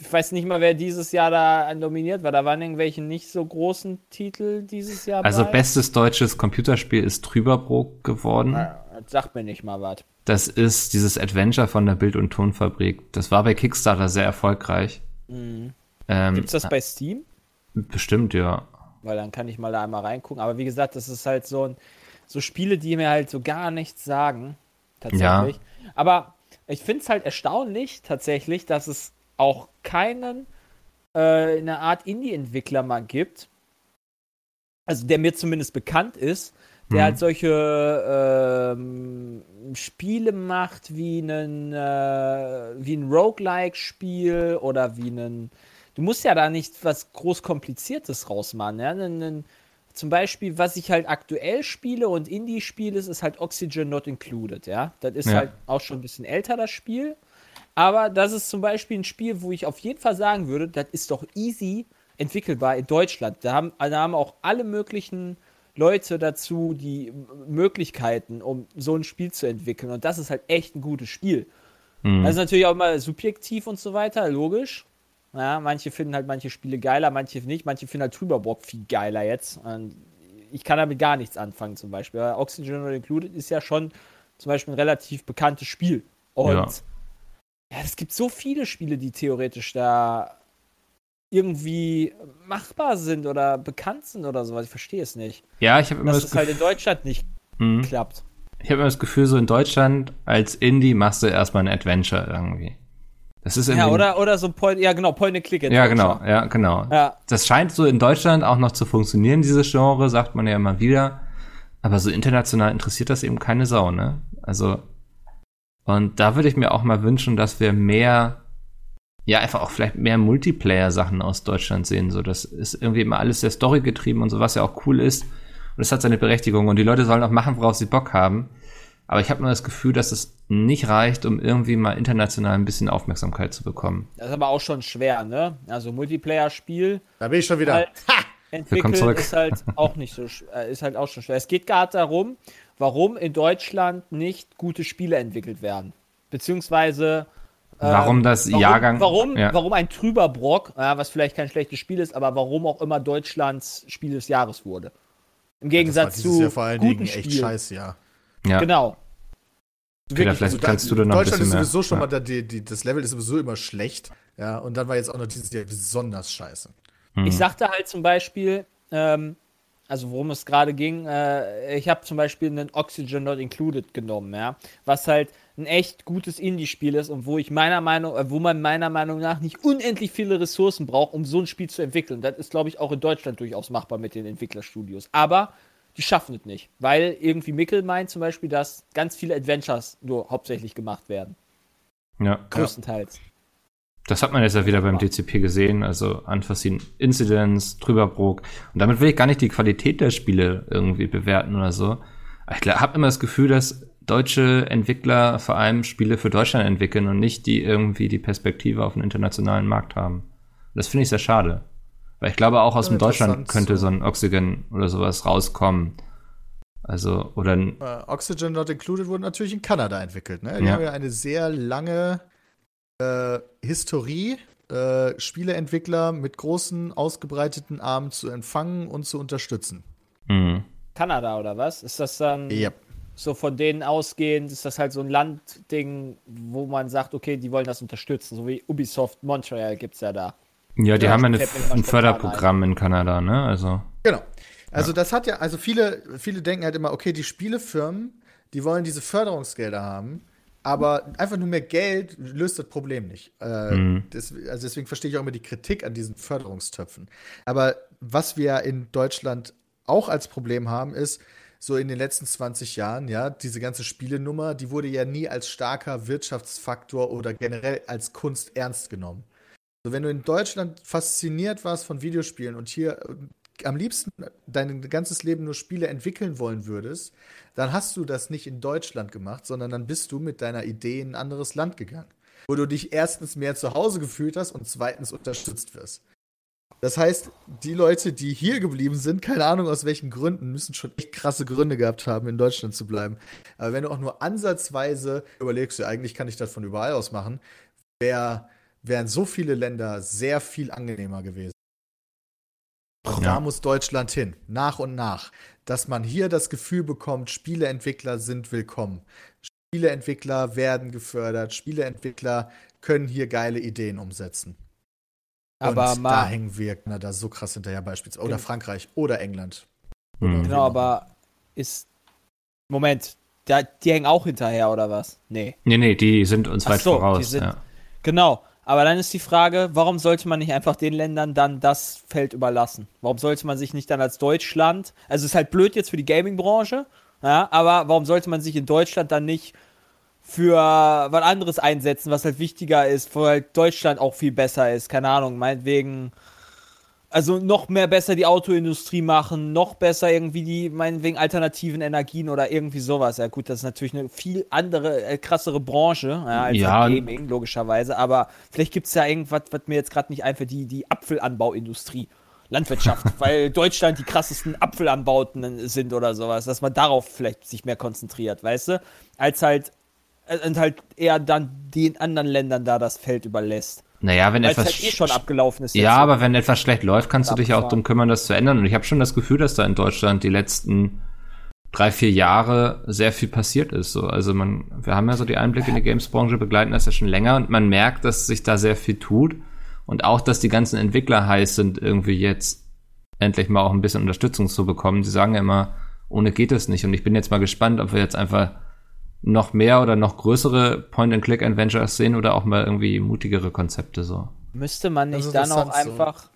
ich weiß nicht mal, wer dieses Jahr da nominiert war. Da waren irgendwelche nicht so großen Titel dieses Jahr. Also bei. bestes deutsches Computerspiel ist Trüberbrook geworden. Das sagt mir nicht mal was. Das ist dieses Adventure von der Bild- und Tonfabrik. Das war bei Kickstarter sehr erfolgreich. Mhm. Ähm, Gibt's das bei Steam? Bestimmt, ja. Weil dann kann ich mal da einmal reingucken. Aber wie gesagt, das ist halt so ein, so Spiele, die mir halt so gar nichts sagen. Tatsächlich. Aber ich finde es halt erstaunlich, tatsächlich, dass es auch keinen äh, eine Art Indie-Entwickler mal gibt. Also der mir zumindest bekannt ist, der Hm. halt solche ähm, Spiele macht wie einen äh, wie ein Roguelike-Spiel oder wie einen du musst ja da nicht was groß Kompliziertes rausmachen. Ja? Einen, einen, zum Beispiel, was ich halt aktuell spiele und Indie spiele, ist, ist halt Oxygen Not Included. Ja, das ist Ja. halt auch schon ein bisschen älter das Spiel. Aber das ist zum Beispiel ein Spiel, wo ich auf jeden Fall sagen würde, das ist doch easy entwickelbar in Deutschland. Da haben, da haben auch alle möglichen Leute dazu die Möglichkeiten, um so ein Spiel zu entwickeln. Und das ist halt echt ein gutes Spiel. Mhm. Das ist natürlich auch mal subjektiv und so weiter, logisch. Ja, manche finden halt manche Spiele geiler, manche nicht. Manche finden halt Trüberbock viel geiler jetzt. Und ich kann damit gar nichts anfangen, zum Beispiel. Aber Oxygen Not Included ist ja schon zum Beispiel ein relativ bekanntes Spiel. Und Ja. ja, es gibt so viele Spiele, die theoretisch da irgendwie machbar sind oder bekannt sind oder sowas. Ich verstehe es nicht. Ja, ich habe immer Dass das es halt in Deutschland nicht Mhm. klappt. ich habe immer das Gefühl, so in Deutschland als Indie machst du erstmal ein Adventure irgendwie. Das ist irgendwie. Ja, oder, oder so Point, ja genau, Point and Click Ja, genau, ja, genau. Ja, Das scheint so in Deutschland auch noch zu funktionieren, dieses Genre, sagt man ja immer wieder. Aber so international interessiert das eben keine Sau, ne? Also, und da würde ich mir auch mal wünschen, dass wir mehr, ja, einfach auch vielleicht mehr Multiplayer-Sachen aus Deutschland sehen. So, das ist irgendwie immer alles sehr storygetrieben und so, was ja auch cool ist. Und es hat seine Berechtigung und die Leute sollen auch machen, worauf sie Bock haben. Aber ich habe nur das Gefühl, dass es nicht reicht, um irgendwie mal international ein bisschen Aufmerksamkeit zu bekommen. das ist aber auch schon schwer, ne? Also Multiplayer-Spiel Da bin ich schon wieder. halt entwickeln zurück. ist halt auch nicht so, äh, ist halt auch schon schwer. Es geht gerade darum, warum in Deutschland nicht gute Spiele entwickelt werden. Beziehungsweise Warum das Ähm, warum, Jahrgang. Warum, ja. warum ein trüber Brock, ja, was vielleicht kein schlechtes Spiel ist, aber warum auch immer Deutschlands Spiel des Jahres wurde. Im das war Gegensatz dieses zu Jahr vor allen guten Dingen echt scheiße, ja. Ja. Genau. Peter, Wirklich vielleicht Also kannst du da noch ein Deutschland bisschen ist mehr. sowieso schon ja. mal, da, die, die, das Level ist sowieso immer schlecht. Ja, und dann war jetzt auch noch dieses Jahr besonders scheiße. Mhm. Ich sagte halt zum Beispiel, ähm, also worum es gerade ging, äh, ich habe zum Beispiel einen Oxygen Not Included genommen, ja, was halt ein echt gutes Indie-Spiel ist und wo ich meiner Meinung, äh, wo man meiner Meinung nach nicht unendlich viele Ressourcen braucht, um so ein Spiel zu entwickeln. Das ist, glaube ich, auch in Deutschland durchaus machbar mit den Entwicklerstudios. Aber die schaffen es nicht, weil irgendwie Mickel meint zum Beispiel, dass ganz viele Adventures nur hauptsächlich gemacht werden, ja. größtenteils. Das hat man jetzt ja wieder beim DCP gesehen, also Unforeseen Incidents, Trüberbrook. Und damit will ich gar nicht die Qualität der Spiele irgendwie bewerten oder so. Ich habe immer das Gefühl, dass deutsche Entwickler vor allem Spiele für Deutschland entwickeln und nicht die irgendwie die Perspektive auf einen internationalen Markt haben. Das finde ich sehr schade. Weil ich glaube, auch aus Ja, dem Deutschland könnte so. so ein Oxygen oder sowas rauskommen. Also, oder ein, Äh, Oxygen Not Included wurde natürlich in Kanada entwickelt. Ne? Die Ja. haben ja eine sehr lange äh, Historie, äh, Spieleentwickler mit großen, ausgebreiteten Armen zu empfangen und zu unterstützen. mh. Kanada oder was? Ist das dann Ja. so von denen ausgehend, ist das halt so ein Landding, wo man sagt, okay, die wollen das unterstützen, so wie Ubisoft Montreal gibt es ja da. Ja, die Ja, haben ja eine, ein Förderprogramm in Kanada, ne? Also, Genau. Also das hat ja, also viele, viele denken halt immer, okay, die Spielefirmen, die wollen diese Förderungsgelder haben, aber einfach nur mehr Geld löst das Problem nicht. Äh, Mhm. das, also deswegen verstehe ich auch immer die Kritik an diesen Förderungstöpfen. Aber was wir in Deutschland auch als Problem haben, ist, so in den letzten 20 Jahren, ja, diese ganze Spielenummer, die wurde ja nie als starker Wirtschaftsfaktor oder generell als Kunst ernst genommen. So, wenn du in Deutschland fasziniert warst von Videospielen und hier am liebsten dein ganzes Leben nur Spiele entwickeln wollen würdest, dann hast du das nicht in Deutschland gemacht, sondern dann bist du mit deiner Idee in ein anderes Land gegangen, wo du dich erstens mehr zu Hause gefühlt hast und zweitens unterstützt wirst. Das heißt, die Leute, die hier geblieben sind, keine Ahnung aus welchen Gründen, müssen schon echt krasse Gründe gehabt haben, in Deutschland zu bleiben. Aber wenn du auch nur ansatzweise überlegst, ja, eigentlich kann ich das von überall aus machen, wär, wären so viele Länder sehr viel angenehmer gewesen. Ja. Da muss Deutschland hin, nach und nach, dass man hier das Gefühl bekommt, Spieleentwickler sind willkommen. Spieleentwickler werden gefördert, Spieleentwickler können hier geile Ideen umsetzen. Aber und da hängen wir da so krass hinterher beispielsweise. Oder Frankreich oder England. Mhm. Genau, aber ist. Moment, da, die hängen auch hinterher, oder was? Nee. Nee, nee, die sind uns Ach weit so, voraus. Sind, ja. Genau. Aber dann ist die Frage, warum sollte man nicht einfach den Ländern dann das Feld überlassen? Warum sollte man sich nicht dann als Deutschland, also es ist halt blöd jetzt für die Gaming-Branche, ja, aber warum sollte man sich in Deutschland dann nicht für was anderes einsetzen, was halt wichtiger ist, wo halt Deutschland auch viel besser ist. Keine Ahnung, meinetwegen, also noch mehr besser die Autoindustrie machen, noch besser irgendwie die, meinetwegen alternativen Energien oder irgendwie sowas. Ja, gut, das ist natürlich eine viel andere, äh, krassere Branche ja, als ja. Gaming, logischerweise. Aber vielleicht gibt es ja irgendwas, was mir jetzt gerade nicht einfällt, die, die Apfelanbauindustrie. Landwirtschaft, *laughs* weil Deutschland die krassesten Apfelanbauten sind oder sowas, dass man darauf vielleicht sich mehr konzentriert, weißt du, als halt äh, und halt eher dann den anderen Ländern da das Feld überlässt. Naja, wenn Weil etwas halt eh schon abgelaufen ist. Ja, aber wenn etwas schlecht läuft, kannst du dich auch darum kümmern, das zu ändern. Und ich habe schon das Gefühl, dass da in Deutschland die letzten drei, vier Jahre sehr viel passiert ist. So, also man, wir haben ja so die Einblicke in die Games-Branche, begleiten das ja schon länger und man merkt, dass sich da sehr viel tut. Und auch, dass die ganzen Entwickler heiß sind, irgendwie jetzt endlich mal auch ein bisschen Unterstützung zu bekommen. Sie sagen ja immer, ohne geht es nicht. Und ich bin jetzt mal gespannt, ob wir jetzt einfach noch mehr oder noch größere Point-and-Click-Adventures sehen oder auch mal irgendwie mutigere Konzepte so. Müsste man nicht dann auch einfach, so.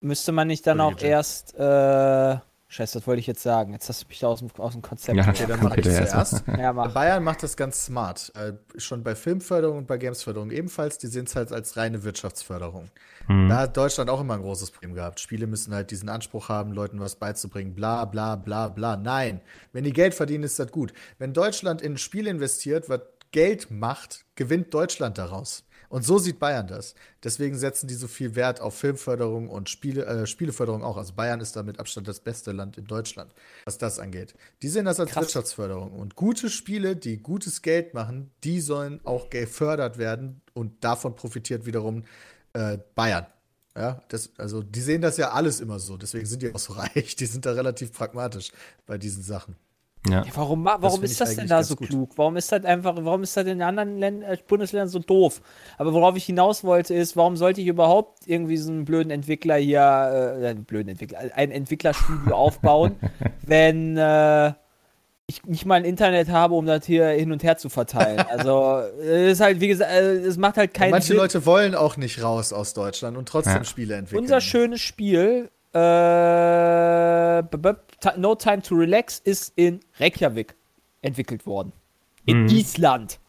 müsste man nicht dann auch erst, äh, Scheiße, was wollte ich jetzt sagen? Jetzt hast du mich da aus dem, aus dem Konzept. Ja, okay, dann mach ich zuerst. *laughs* ja, mach. Bayern macht das ganz smart. Äh, schon bei Filmförderung und bei Gamesförderung ebenfalls. Die sehen es halt als reine Wirtschaftsförderung. Mhm. Da hat Deutschland auch immer ein großes Problem gehabt. Spiele müssen halt diesen Anspruch haben, Leuten was beizubringen. Bla, bla, bla, bla. Nein. Wenn die Geld verdienen, ist das gut. Wenn Deutschland in ein Spiel investiert, was Geld macht, gewinnt Deutschland daraus. Und so sieht Bayern das. Deswegen setzen die so viel Wert auf Filmförderung und Spiele, äh, Spieleförderung auch. Also Bayern ist da mit Abstand das beste Land in Deutschland, was das angeht. Die sehen das als Krass. Wirtschaftsförderung. Und gute Spiele, die gutes Geld machen, die sollen auch gefördert werden. Und davon profitiert wiederum äh, Bayern. Ja, das, also die sehen das ja alles immer so. Deswegen sind die auch so *laughs* reich. Die sind da relativ pragmatisch bei diesen Sachen. Ja. Ja, warum warum das ist das denn da so gut. klug? Warum ist das einfach, warum ist das in anderen Ländern, äh, Bundesländern so doof? Aber worauf ich hinaus wollte, ist, warum sollte ich überhaupt irgendwie so einen blöden Entwickler hier, äh, einen blöden Entwickler, ein Entwicklerstudio *laughs* aufbauen, wenn äh, ich nicht mal ein Internet habe, um das hier hin und her zu verteilen. Also, *laughs* es ist halt, wie gesagt, äh, es macht halt keinen Manche Sinn. Leute wollen auch nicht raus aus Deutschland und trotzdem ja. Spiele entwickeln. Unser schönes Spiel äh, No Time to Relax ist in Reykjavik entwickelt worden. In mhm. Island.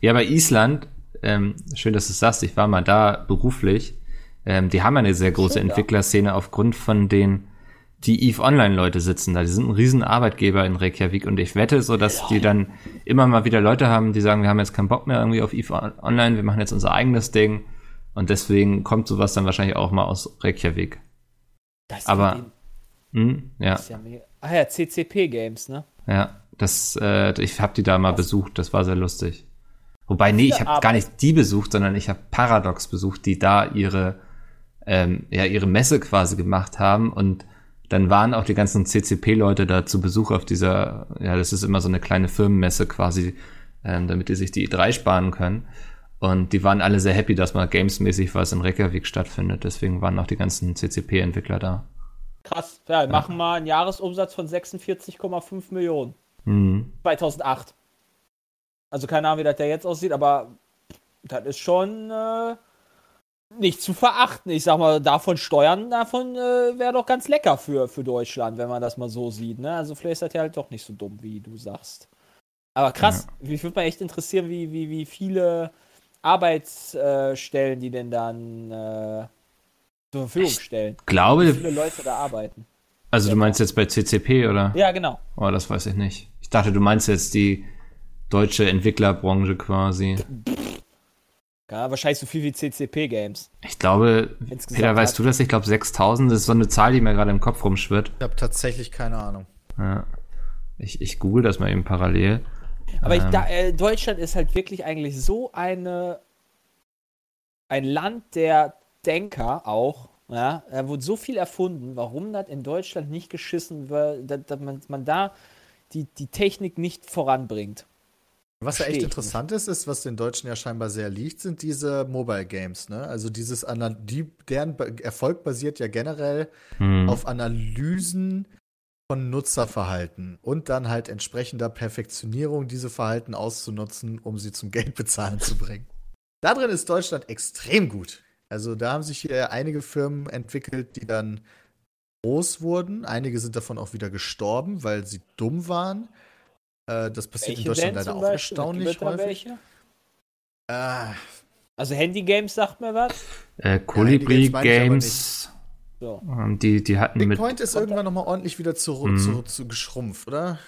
Ja, bei Island, ähm, schön, dass du es sagst, ich war mal da beruflich. Ähm, die haben eine sehr große schön, Entwicklerszene ja. aufgrund von den, die EVE Online-Leute sitzen da. Die sind ein riesen Arbeitgeber in Reykjavik und ich wette so, dass ja. die dann immer mal wieder Leute haben, die sagen, wir haben jetzt keinen Bock mehr irgendwie auf EVE Online, wir machen jetzt unser eigenes Ding. Und deswegen kommt sowas dann wahrscheinlich auch mal aus Reykjavik. Das aber mh, hm, ja. Das ja ah ja, CCP Games, ne? Ja, das äh, ich habe die da mal Was? besucht, das war sehr lustig. Wobei nee, ich habe gar nicht die besucht, sondern ich habe Paradox besucht, die da ihre ähm, ja ihre Messe quasi gemacht haben und dann waren auch die ganzen CCP-Leute da zu Besuch auf dieser, ja, das ist immer so eine kleine Firmenmesse quasi, ähm, damit die sich die E3 sparen können. Und die waren alle sehr happy, dass mal gamesmäßig was in Reykjavik stattfindet. Deswegen waren auch die ganzen CCP-Entwickler da. Krass. Ja, wir ja. machen mal einen Jahresumsatz von 46,5 Millionen. Mhm. 2008. Also keine Ahnung, wie das der jetzt aussieht, aber das ist schon äh, nicht zu verachten. Ich sag mal, davon Steuern, davon äh, wäre doch ganz lecker für, für Deutschland, wenn man das mal so sieht. Ne? Also vielleicht ist das ja halt doch nicht so dumm, wie du sagst. Aber krass, mich würde mal echt interessieren, wie, wie, wie viele Arbeitsstellen die denn dann äh, zur Verfügung stellen. Wie Glaube, viele Leute da arbeiten. also du meinst jetzt bei CCP oder? Ja, genau. Oh, das weiß ich nicht. Ich dachte, du meinst jetzt die deutsche Entwicklerbranche quasi. Ja, wahrscheinlich so viel wie CCP-Games. Ich glaube, Insgesamt Peter, weißt du das? Ich glaube 6000 das ist so eine Zahl, die mir gerade im Kopf rumschwirrt. Ich habe tatsächlich keine Ahnung. Ja. Ich, ich google das mal eben parallel. Aber ich, Ähm. da, äh, Deutschland ist halt wirklich eigentlich so eine ein Land der Denker auch. Ja, da wurde so viel erfunden, warum das in Deutschland nicht geschissen wird, dass, dass man, man da die, die Technik nicht voranbringt. Was ja echt ich interessant ist, ist, was den Deutschen ja scheinbar sehr liegt, sind diese Mobile Games. Ne? Also dieses die, deren Erfolg basiert ja generell Hm. auf Analysen von Nutzerverhalten und dann halt entsprechender Perfektionierung, diese Verhalten auszunutzen, um sie zum Geldbezahlen zu bringen. Da drin ist Deutschland extrem gut. Also da haben sich hier einige Firmen entwickelt, die dann groß wurden. Einige sind davon auch wieder gestorben, weil sie dumm waren. Äh, das passiert in Deutschland leider auch erstaunlich es da häufig. welche? Äh, Also Handy-Games sagt mir was. Äh, Games ich aber Games, So. ähm, die, die hatten Big mit. Point ist irgendwann nochmal ordentlich wieder zu, Mhm. zu, zu geschrumpft, oder?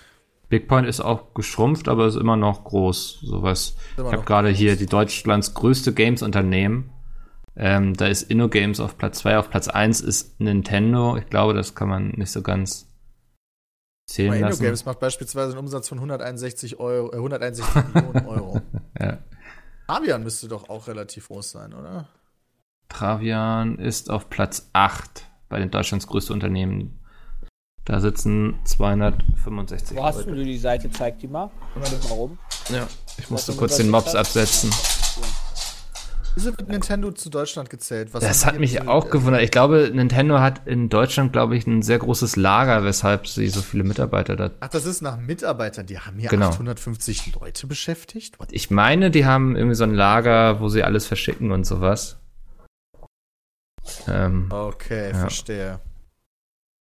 Big Point ist auch geschrumpft, aber ist immer noch groß. Sowas. Ich habe gerade hier die Deutschlands größte Games-Unternehmen. Ähm, da ist InnoGames auf Platz 2, auf Platz 1 ist Nintendo. Ich glaube, das kann man nicht so ganz zählen Aber lassen. InnoGames macht beispielsweise einen Umsatz von 161, Euro, äh, 161 Millionen Euro. *laughs* Ja. Fabian müsste doch auch relativ groß sein, oder? Travian ist auf Platz 8 bei den Deutschlands größte Unternehmen. Da sitzen 265 Wo hast du Leute. die Seite? Zeig die mal. Guck mal rum. Ja, ich musste kurz den Mobs absetzen. Wieso wird Nintendo zu Deutschland gezählt? Was Das hat mich mit- auch äh, gewundert. Ich glaube, Nintendo hat in Deutschland, glaube ich, ein sehr großes Lager, weshalb sie so viele Mitarbeiter da. Ach, das ist nach Mitarbeitern. Die haben hier Genau. 850 Leute beschäftigt. What? Ich meine, die haben irgendwie so ein Lager, wo sie alles verschicken und sowas. Ähm, Okay, Ja. verstehe.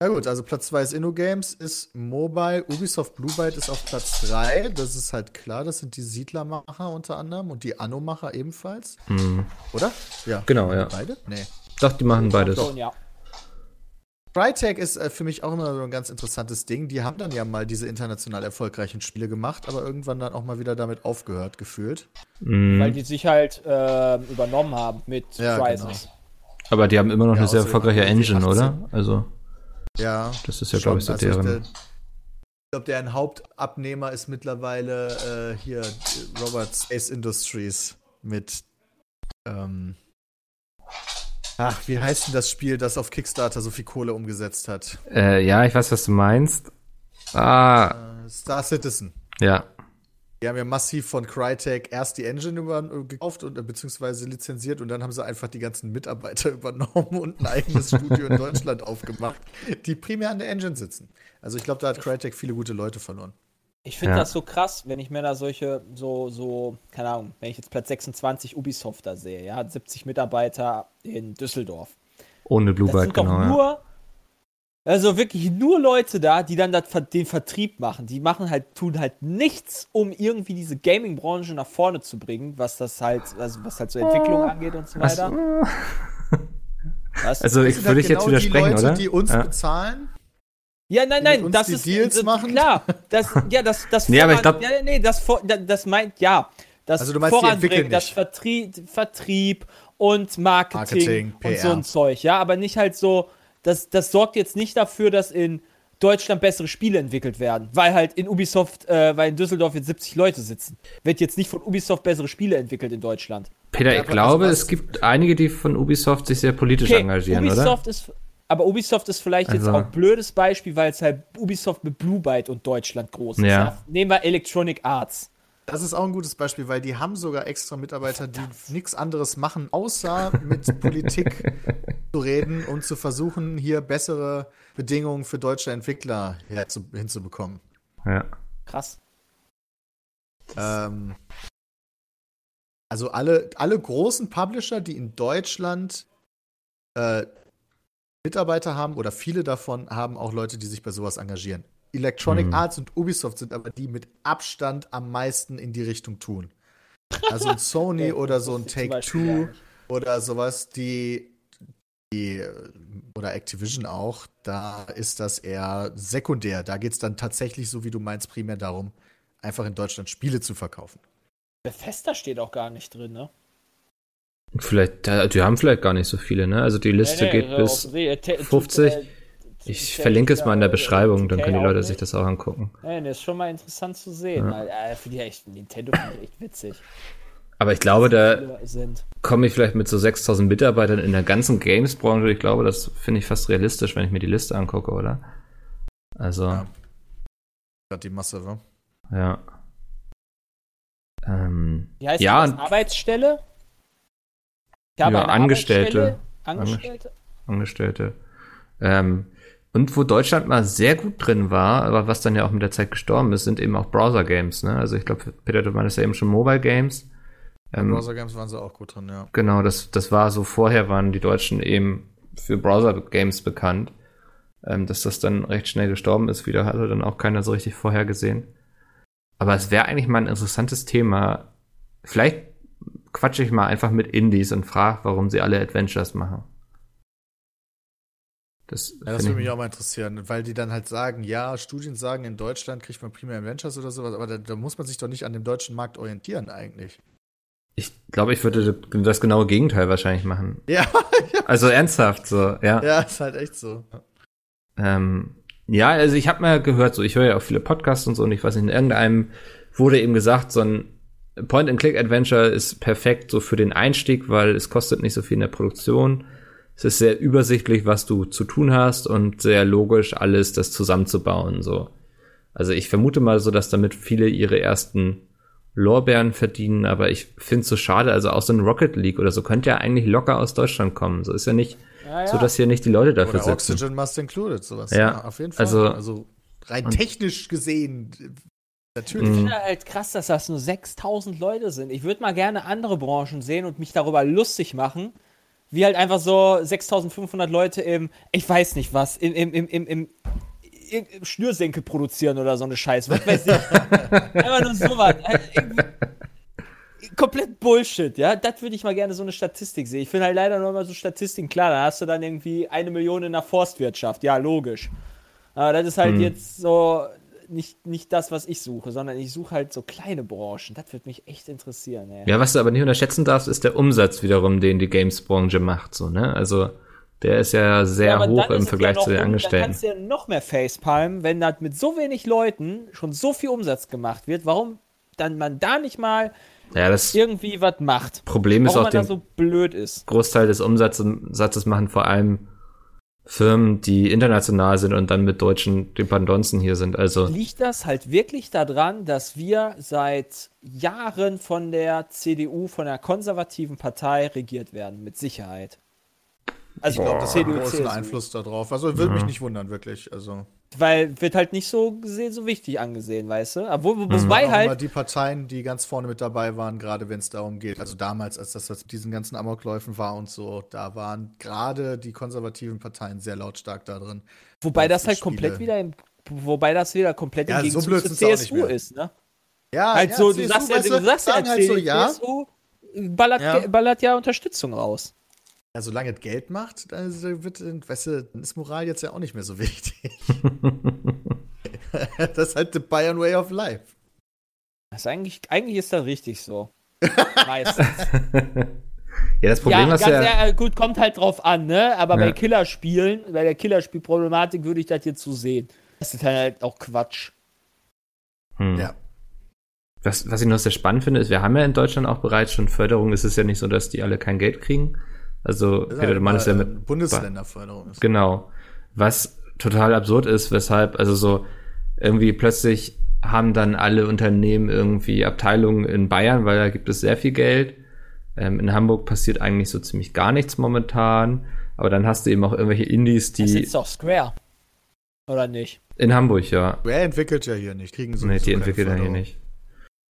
Na gut, also Platz 2 ist InnoGames, ist Mobile. Ubisoft Blue Byte ist auf Platz 3. Das ist halt klar, das sind die Siedlermacher unter anderem und die Anno-Macher ebenfalls, hm. oder? Ja. Genau, ja. Beide? Nee. Doch, die machen beides. Schon, ja. Crytek ist äh, für mich auch immer so ein ganz interessantes Ding. Die haben dann ja mal diese international erfolgreichen Spiele gemacht, aber irgendwann dann auch mal wieder damit aufgehört, gefühlt. Hm. Weil die sich halt äh, übernommen haben mit Ja, Crysis. Aber die haben immer noch Ja, eine sehr erfolgreiche Engine, 18. oder? Also, Ja. das ist ja, glaube ich, so Also deren. der- Ich glaube, deren Hauptabnehmer ist mittlerweile äh, hier Robert Space Industries mit. Ähm, ach, wie heißt denn das Spiel, das auf Kickstarter so viel Kohle umgesetzt hat? Äh, ja, ich weiß, was du meinst. Ah, Äh, Star Citizen. ja. Die haben ja massiv von Crytek erst die Engine über, äh, gekauft und äh, beziehungsweise lizenziert und dann haben sie einfach die ganzen Mitarbeiter *laughs* übernommen und ein eigenes Studio in Deutschland aufgemacht, die primär an der Engine sitzen. Also ich glaube, da hat Crytek viele gute Leute verloren. Ich finde Ja. das so krass, wenn ich mir da solche, so, so, keine Ahnung, wenn ich jetzt Platz 26 Ubisoft da sehe, ja, hat 70 Mitarbeiter in Düsseldorf. Ohne Blue Das Byte, sind doch genau. Ja. Also wirklich nur Leute da, die dann das, den Vertrieb machen. Die machen halt, tun halt nichts, um irgendwie diese Gaming-Branche nach vorne zu bringen, was das halt, also was halt so Entwicklung angeht und so weiter. Was? *laughs* Also, ich würde ich jetzt genau widersprechen, die Leute, oder? die uns ja. bezahlen. Ja, nein, die nein, das die ist Deals das, machen? klar. Das, ja, das, das Nee, aber ich voran- glaub- ja, nee, das, das meint ja, das Also du meinst, Voranbringen, das? Vertrieb, Vertrieb und Marketing, Marketing, und PR. so ein Zeug, ja, aber nicht halt so, das, das sorgt jetzt nicht dafür, dass in Deutschland bessere Spiele entwickelt werden, weil halt in Ubisoft, äh, weil in Düsseldorf jetzt 70 Leute sitzen. Wird jetzt nicht von Ubisoft bessere Spiele entwickelt in Deutschland. Peter, ich glaube, es gibt einige, die von Ubisoft sich sehr politisch engagieren, oder? Ubisoft ist, aber Ubisoft ist vielleicht jetzt Also- auch ein blödes Beispiel, weil es halt Ubisoft mit Blue Byte und Deutschland groß ist. Ja. Nehmen wir Electronic Arts. Das ist auch ein gutes Beispiel, weil die haben sogar extra Mitarbeiter, die nichts anderes machen, außer mit Politik *laughs* zu reden und zu versuchen, hier bessere Bedingungen für deutsche Entwickler herzu, hinzubekommen. Ja. Krass. Ähm, Also alle, alle großen Publisher, die in Deutschland äh, Mitarbeiter haben oder viele davon haben auch Leute, die sich bei sowas engagieren. Electronic Mhm. Arts und Ubisoft sind aber die mit Abstand am meisten in die Richtung tun. Also ein *laughs* Sony oder so ein Take-Two oder sowas, die, die oder Activision auch, da ist das eher sekundär. Da geht es dann tatsächlich, so wie du meinst, primär darum, einfach in Deutschland Spiele zu verkaufen. Bethesda steht auch gar nicht drin, ne? Vielleicht, die haben vielleicht gar nicht so viele, ne? Also die Liste Nee, nee, geht bis. auf- nee, Te- 50. äh, Ich verlinke es mal in der Beschreibung, dann 2K können die Leute sich das auch angucken. Nee, das ist schon mal interessant zu sehen, Ja. weil äh, für die echt Nintendo finde ich echt witzig. Aber ich glaube, da komme ich vielleicht mit so 6000 Mitarbeitern in der ganzen Games-Branche. Ich glaube, das finde ich fast realistisch, wenn ich mir die Liste angucke, oder? Also, Ja. ja. Gerade die Masse, wa? Ähm, Wie heißt ja, das? und Arbeitsstelle? Ich Ja, Angestellte. Arbeitsstelle. Angestellte? Angestellte. Ähm, und wo Deutschland mal sehr gut drin war, aber was dann ja auch mit der Zeit gestorben ist, sind eben auch Browser-Games. Ne? Also ich glaube, Peter, du meinst ja eben schon Mobile-Games. Ähm, Browser Games waren sie auch gut drin, ja. Genau, das, das war so, vorher waren die Deutschen eben für Browser-Games bekannt. Ähm, dass das dann recht schnell gestorben ist, wieder hatte dann auch keiner so richtig vorhergesehen. Aber es wäre eigentlich mal ein interessantes Thema. Vielleicht quatsche ich mal einfach mit Indies und frage, warum sie alle Adventures machen. Das, Ja, das würde ich- mich auch mal interessieren, weil die dann halt sagen, ja, Studien sagen, in Deutschland kriegt man Primär Adventures oder sowas, aber da, da muss man sich doch nicht an dem deutschen Markt orientieren eigentlich. Ich glaube, ich würde das genaue Gegenteil wahrscheinlich machen. *laughs* Ja, Also ernsthaft, so, ja. ja, ist halt echt so. Ähm, ja, also ich habe mal gehört, so ich höre ja auch viele Podcasts und so und ich weiß nicht, in irgendeinem wurde eben gesagt, so ein Point-and-Click-Adventure ist perfekt so für den Einstieg, weil es kostet nicht so viel in der Produktion. Es ist sehr übersichtlich, was du zu tun hast und sehr logisch alles das zusammenzubauen, so. Also ich vermute mal so, dass damit viele ihre ersten Lorbeeren verdienen, aber ich finde es so schade, also auch so ein Rocket League oder so könnte ja eigentlich locker aus Deutschland kommen. So ist ja nicht, Ja, ja. so dass hier nicht die Leute dafür Oder sitzen. Oxygen Must Included, sowas. Ja, auf jeden Fall. also- Also, rein technisch gesehen, natürlich. Mhm. Ich finde halt krass, dass das nur 6000 Leute sind. Ich würde mal gerne andere Branchen sehen und mich darüber lustig machen, wie halt einfach so 6500 Leute im, ich weiß nicht was, im, im, im, im, im, im, im Schnürsenkel produzieren oder so eine Scheiße. Was weiß ich. *laughs* einfach nur sowas. Halt Komplett Bullshit, ja. Das würde ich mal gerne so eine Statistik sehen. Ich finde halt leider nur mal so Statistiken klar. Da hast du dann irgendwie eine Million in der Forstwirtschaft. Ja, logisch. Aber das ist halt Hm. jetzt so nicht, nicht das, was ich suche, sondern ich suche halt so kleine Branchen. Das würde mich echt interessieren, ey. Ja, was du aber nicht unterschätzen darfst, ist der Umsatz wiederum, den die Games-Branche macht, so, ne? Also, der ist ja sehr aber hoch im ist Vergleich ja noch zu den Angestellten. Dann kannst du ja noch mehr Facepalm, wenn das mit so wenig Leuten schon so viel Umsatz gemacht wird. Warum dann man da nicht mal Ja, das irgendwie was macht? Problem ist Warum auch, man da den so blöd ist. Großteil des Umsatzes Satzes machen vor allem Firmen, die international sind und dann mit deutschen Dependancen hier sind. Also, Liegt das halt wirklich daran, dass wir seit Jahren von der CDU, von der konservativen Partei regiert werden? Mit Sicherheit. Also Ich glaube, das hat einen CDU, großen CSU. Einfluss darauf. Also würde mich nicht wundern, wirklich. Also Weil wird halt nicht so gesehen, so wichtig angesehen, weißt du? Aber wo, Mhm. wobei halt, die Parteien, die ganz vorne mit dabei waren, gerade wenn es darum geht. Also damals, als das mit diesen ganzen Amokläufen war und so, da waren gerade die konservativen Parteien sehr lautstark da drin. wobei das halt komplett Spiele. wieder im, wobei das wieder komplett Ja, im so Gegenzug blöd zur sind's auch nicht CSU mehr. ist, ne? Ja, Halt ja, so, du CSU, sagst ja, weißt du sagst ja, halt so, ja. CSU ballert, Ja. ballert ja Unterstützung raus. Ja, solange es Geld macht, dann ist, wird, weißt du, dann ist Moral jetzt ja auch nicht mehr so *laughs* wichtig. *laughs* das ist halt the Bayern Way of Life. Das ist eigentlich, eigentlich ist das richtig so. *laughs* Meistens. ja, das Problem ja, ist ganz ja, ehrlich, gut, kommt halt drauf an, ne? Aber Ja. bei Killerspielen, bei der Killerspielproblematik würde ich das jetzt so sehen. Das ist halt auch Quatsch. hm. Ja. Was, was ich noch sehr spannend finde, ist, wir haben ja in Deutschland auch bereits schon Förderung. Es ist ja nicht so, dass die alle kein Geld kriegen. Also, Das ist Peter, halt du meinst mal, ja mit Bundesländerförderung. Ist. Genau. Was total absurd ist, weshalb, also so irgendwie plötzlich haben dann alle Unternehmen irgendwie Abteilungen in Bayern, weil da gibt es sehr viel Geld. Ähm, in Hamburg passiert eigentlich so ziemlich gar nichts momentan. Aber dann hast du eben auch irgendwelche Indies, Das die ist doch Square. Oder nicht? in Hamburg, ja. Wer entwickelt ja hier nicht? Kriegen so Nee, die entwickelt er hier nicht.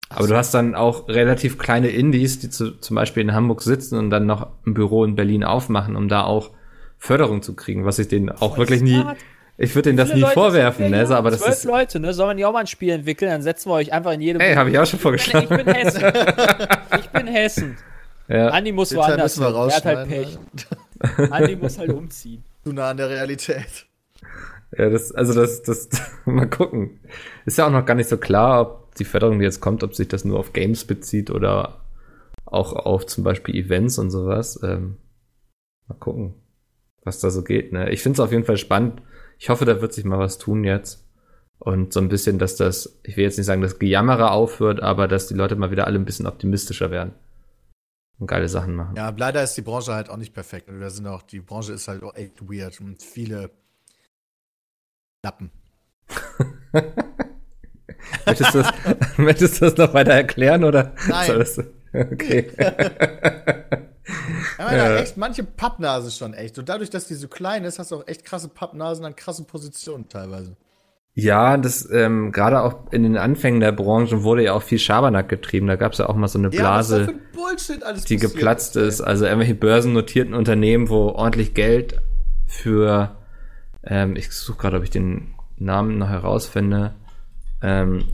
Aber du hast dann auch relativ kleine Indies, die zu, zum Beispiel in Hamburg sitzen und dann noch ein Büro in Berlin aufmachen, um da auch Förderung zu kriegen, was ich denen auch wirklich nie, smart. ich würde denen das nie Leute vorwerfen, wir ne, so, aber das Zwölf ist, Leute, ne? Soll man ja auch mal ein Spiel entwickeln, dann setzen wir euch einfach in jedem. ey, habe ich auch schon ich, bin, ich vorgeschlagen. bin Hessen. Ich bin Hessen. *laughs* Ja. Andi muss Den woanders müssen wir. Er hat halt. Pech. *laughs* Andi muss halt umziehen. *laughs* Zu nah an der Realität. Ja, das, also das, das, mal gucken. Ist ja auch noch gar nicht so klar, ob die Förderung, die jetzt kommt, ob sich das nur auf Games bezieht oder auch auf zum Beispiel Events und sowas. Ähm, mal gucken, was da so geht. Ne? Ich finde es auf jeden Fall spannend. Ich hoffe, da wird sich mal was tun jetzt. Und so ein bisschen, dass das, ich will jetzt nicht sagen, dass Gejammerer aufhört, aber dass die Leute mal wieder alle ein bisschen optimistischer werden. Und geile Sachen machen. Ja, leider ist die Branche halt auch nicht perfekt. Und wir sind auch, die Branche ist halt auch echt weird und viele Lappen. *laughs* *laughs* Möchtest du das, *laughs* möchtest du das noch weiter erklären oder? Nein. Okay. *laughs* Ja, Ja. echt manche Pappnasen schon echt. Und dadurch, dass die so klein ist, hast du auch echt krasse Pappnasen an krassen Positionen teilweise. Ja, das ähm, gerade auch in den Anfängen der Branche wurde ja auch viel Schabernack getrieben. Da gab es ja auch mal so eine Ja, Blase, für ein die geplatzt ist. Also irgendwelche börsennotierten Unternehmen, wo ordentlich Geld für, ähm, ich suche gerade, ob ich den Namen noch herausfinde. Ähm,